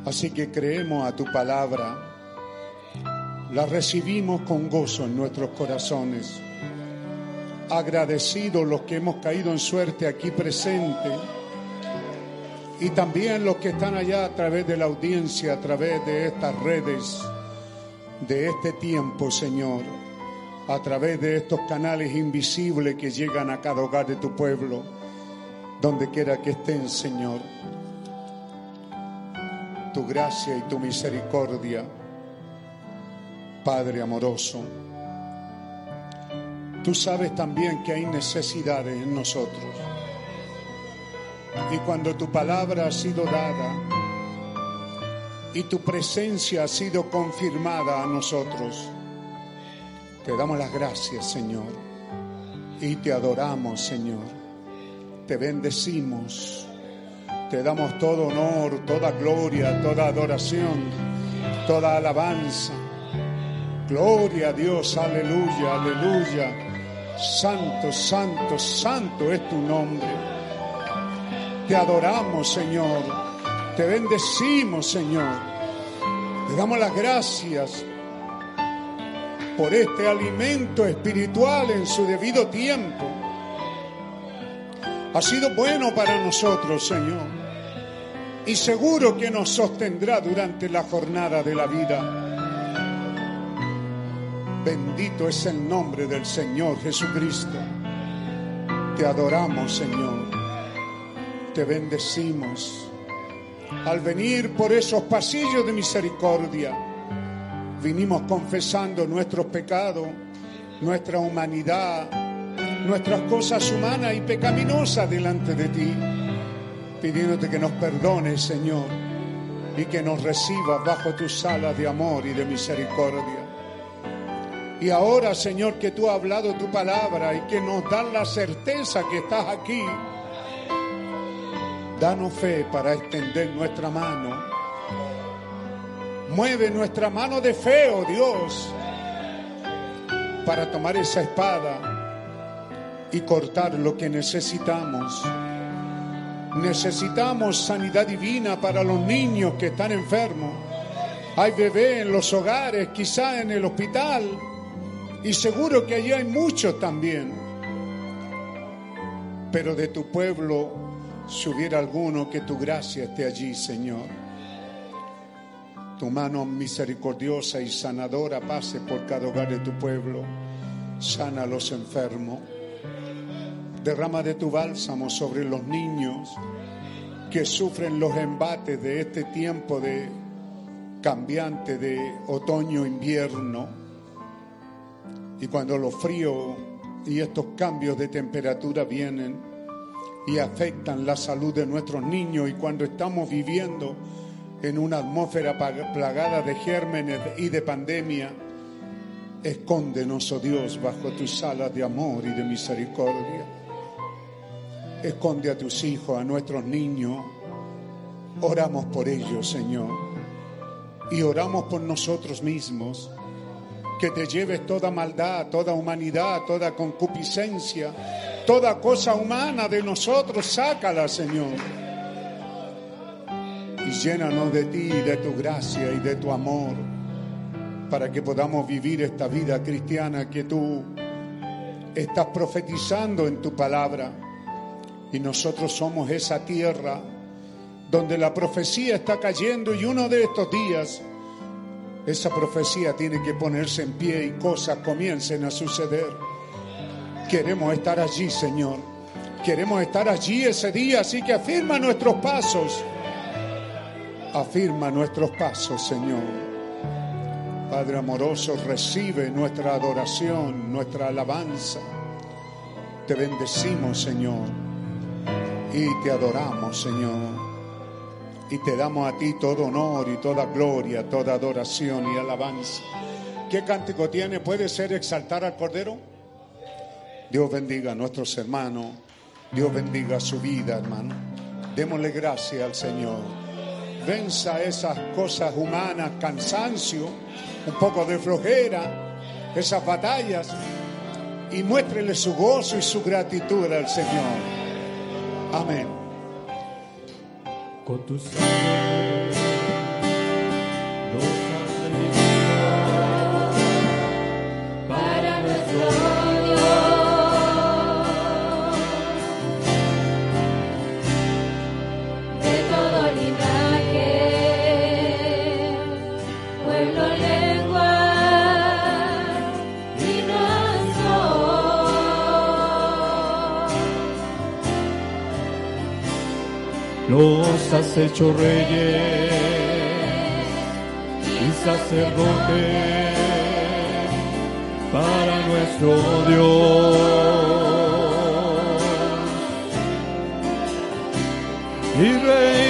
Así que creemos a tu palabra, la recibimos con gozo en nuestros corazones agradecidos los que hemos caído en suerte aquí presente y también los que están allá a través de la audiencia, a través de estas redes, de este tiempo, Señor, a través de estos canales invisibles que llegan a cada hogar de tu pueblo, donde quiera que estén, Señor. Tu gracia y tu misericordia, Padre amoroso Tú sabes también que hay necesidades en nosotros. Y cuando tu palabra ha sido dada y tu presencia ha sido confirmada a nosotros, te damos las gracias, Señor, y te adoramos, Señor. Te bendecimos, te damos todo honor, toda gloria, toda adoración, toda alabanza. Gloria a Dios, aleluya, aleluya. Santo, santo, santo es tu nombre. Te adoramos, Señor. Te bendecimos, Señor. Te damos las gracias por este alimento espiritual en su debido tiempo. Ha sido bueno para nosotros, Señor. Y seguro que nos sostendrá durante la jornada de la vida. Bendito es el nombre del Señor Jesucristo. Te adoramos, Señor. Te bendecimos. Al venir por esos pasillos de misericordia, vinimos confesando nuestros pecados, nuestra humanidad, nuestras cosas humanas y pecaminosas delante de ti, pidiéndote que nos perdones, Señor, y que nos recibas bajo tu sala de amor y de misericordia. Y ahora, Señor, que tú has hablado tu palabra y que nos dan la certeza que estás aquí, danos fe para extender nuestra mano. Mueve nuestra mano de fe, oh Dios, para tomar esa espada y cortar lo que necesitamos. Necesitamos sanidad divina para los niños que están enfermos. Hay bebés en los hogares, quizá en el hospital y seguro que allí hay muchos también. Pero de tu pueblo, si hubiera alguno, que tu gracia esté allí, Señor. Tu mano misericordiosa y sanadora pase por cada hogar de tu pueblo. Sana a los enfermos. Derrama de tu bálsamo sobre los niños que sufren los embates de este tiempo de cambiante de otoño-invierno y cuando los fríos y estos cambios de temperatura vienen y afectan la salud de nuestros niños y cuando estamos viviendo en una atmósfera plagada de gérmenes y de pandemia, escóndenos, oh Dios, bajo tus alas de amor y de misericordia. Esconde a tus hijos, a nuestros niños. Oramos por ellos, Señor. Y oramos por nosotros mismos. Que te lleves toda maldad, toda humanidad, toda concupiscencia, toda cosa humana de nosotros. Sácala, Señor. Y llénanos de ti, de tu gracia y de tu amor. Para que podamos vivir esta vida cristiana que tú estás profetizando en tu palabra y nosotros somos esa tierra donde la profecía está cayendo y uno de estos días esa profecía tiene que ponerse en pie y cosas comiencen a suceder. Queremos estar allí, Señor. Queremos estar allí ese día, así que afirma nuestros pasos. Afirma nuestros pasos, Señor. Padre amoroso, recibe nuestra adoración, nuestra alabanza. Te bendecimos, Señor y te adoramos, Señor. Y te damos a ti todo honor y toda gloria, toda adoración y alabanza. ¿Qué cántico tiene? ¿Puede ser exaltar al Cordero? Dios bendiga a nuestros hermanos. Dios bendiga su vida, hermano. Démosle gracias al Señor. Venza esas cosas humanas, cansancio, un poco de flojera, esas batallas, y muéstrele su gozo y su gratitud al Señor. Amén. Con tu Los has hecho reyes y sacerdotes para nuestro Dios. Y reinaremos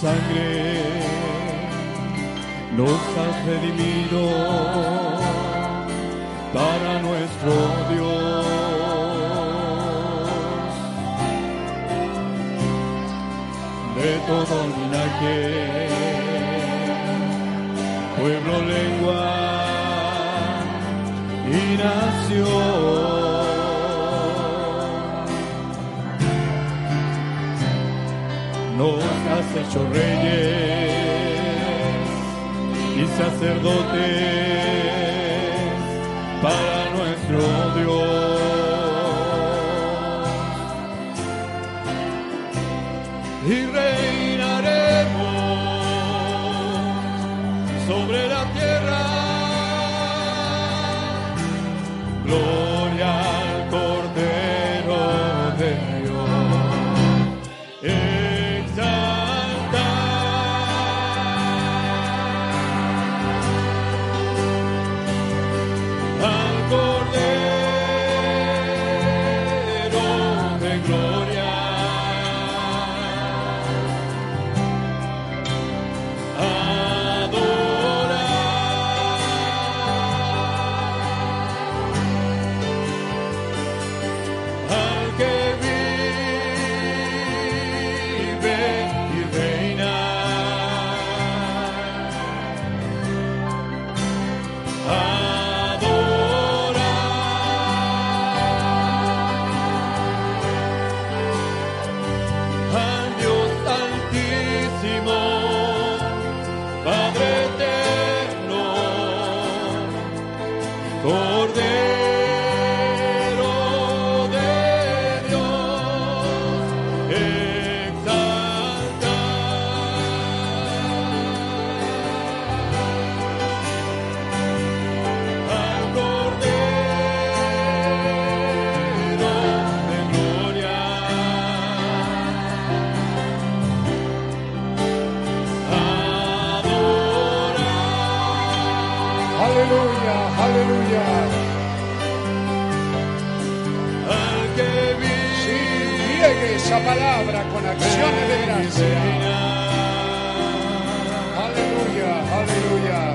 sangre. Nos has redimido reyes y sacerdotes riegue esa palabra con acciones de gracia. Aleluya, aleluya.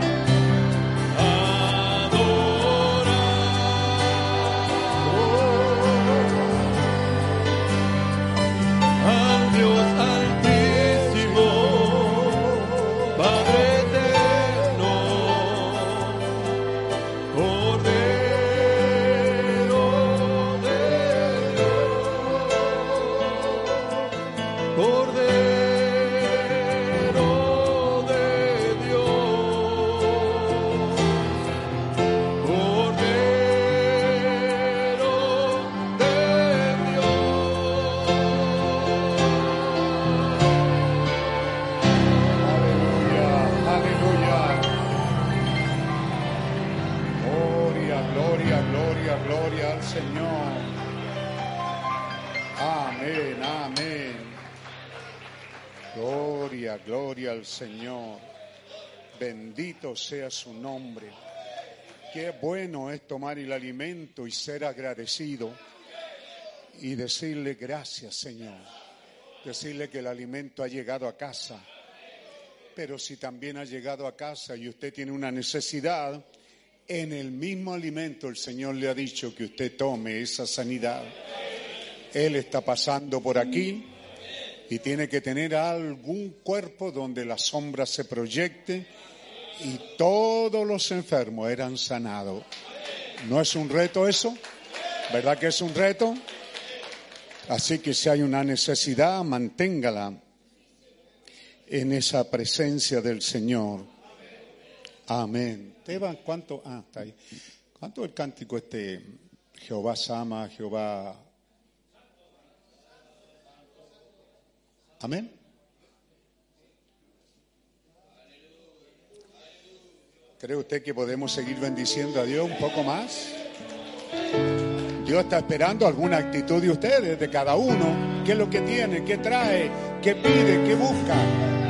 Gloria, al Señor. Bendito sea su nombre. Qué bueno es tomar el alimento y ser agradecido y decirle gracias, Señor. Decirle que el alimento ha llegado a casa. Pero si también ha llegado a casa y usted tiene una necesidad, en el mismo alimento el Señor le ha dicho que usted tome esa sanidad. Él está pasando por aquí y tiene que tener algún cuerpo donde la sombra se proyecte y todos los enfermos eran sanados. ¿No es un reto eso? ¿Verdad que es un reto? Así que si hay una necesidad, manténgala en esa presencia del Señor. Amén. ¿cuánto? Ah. ¿Cuánto el cántico este? Jehová Sama, Jehová. Amén. ¿Cree usted que podemos seguir bendiciendo a Dios un poco más? Dios está esperando alguna actitud de ustedes, de cada uno. ¿Qué es lo que tiene? ¿Qué trae? ¿Qué pide? ¿Qué busca?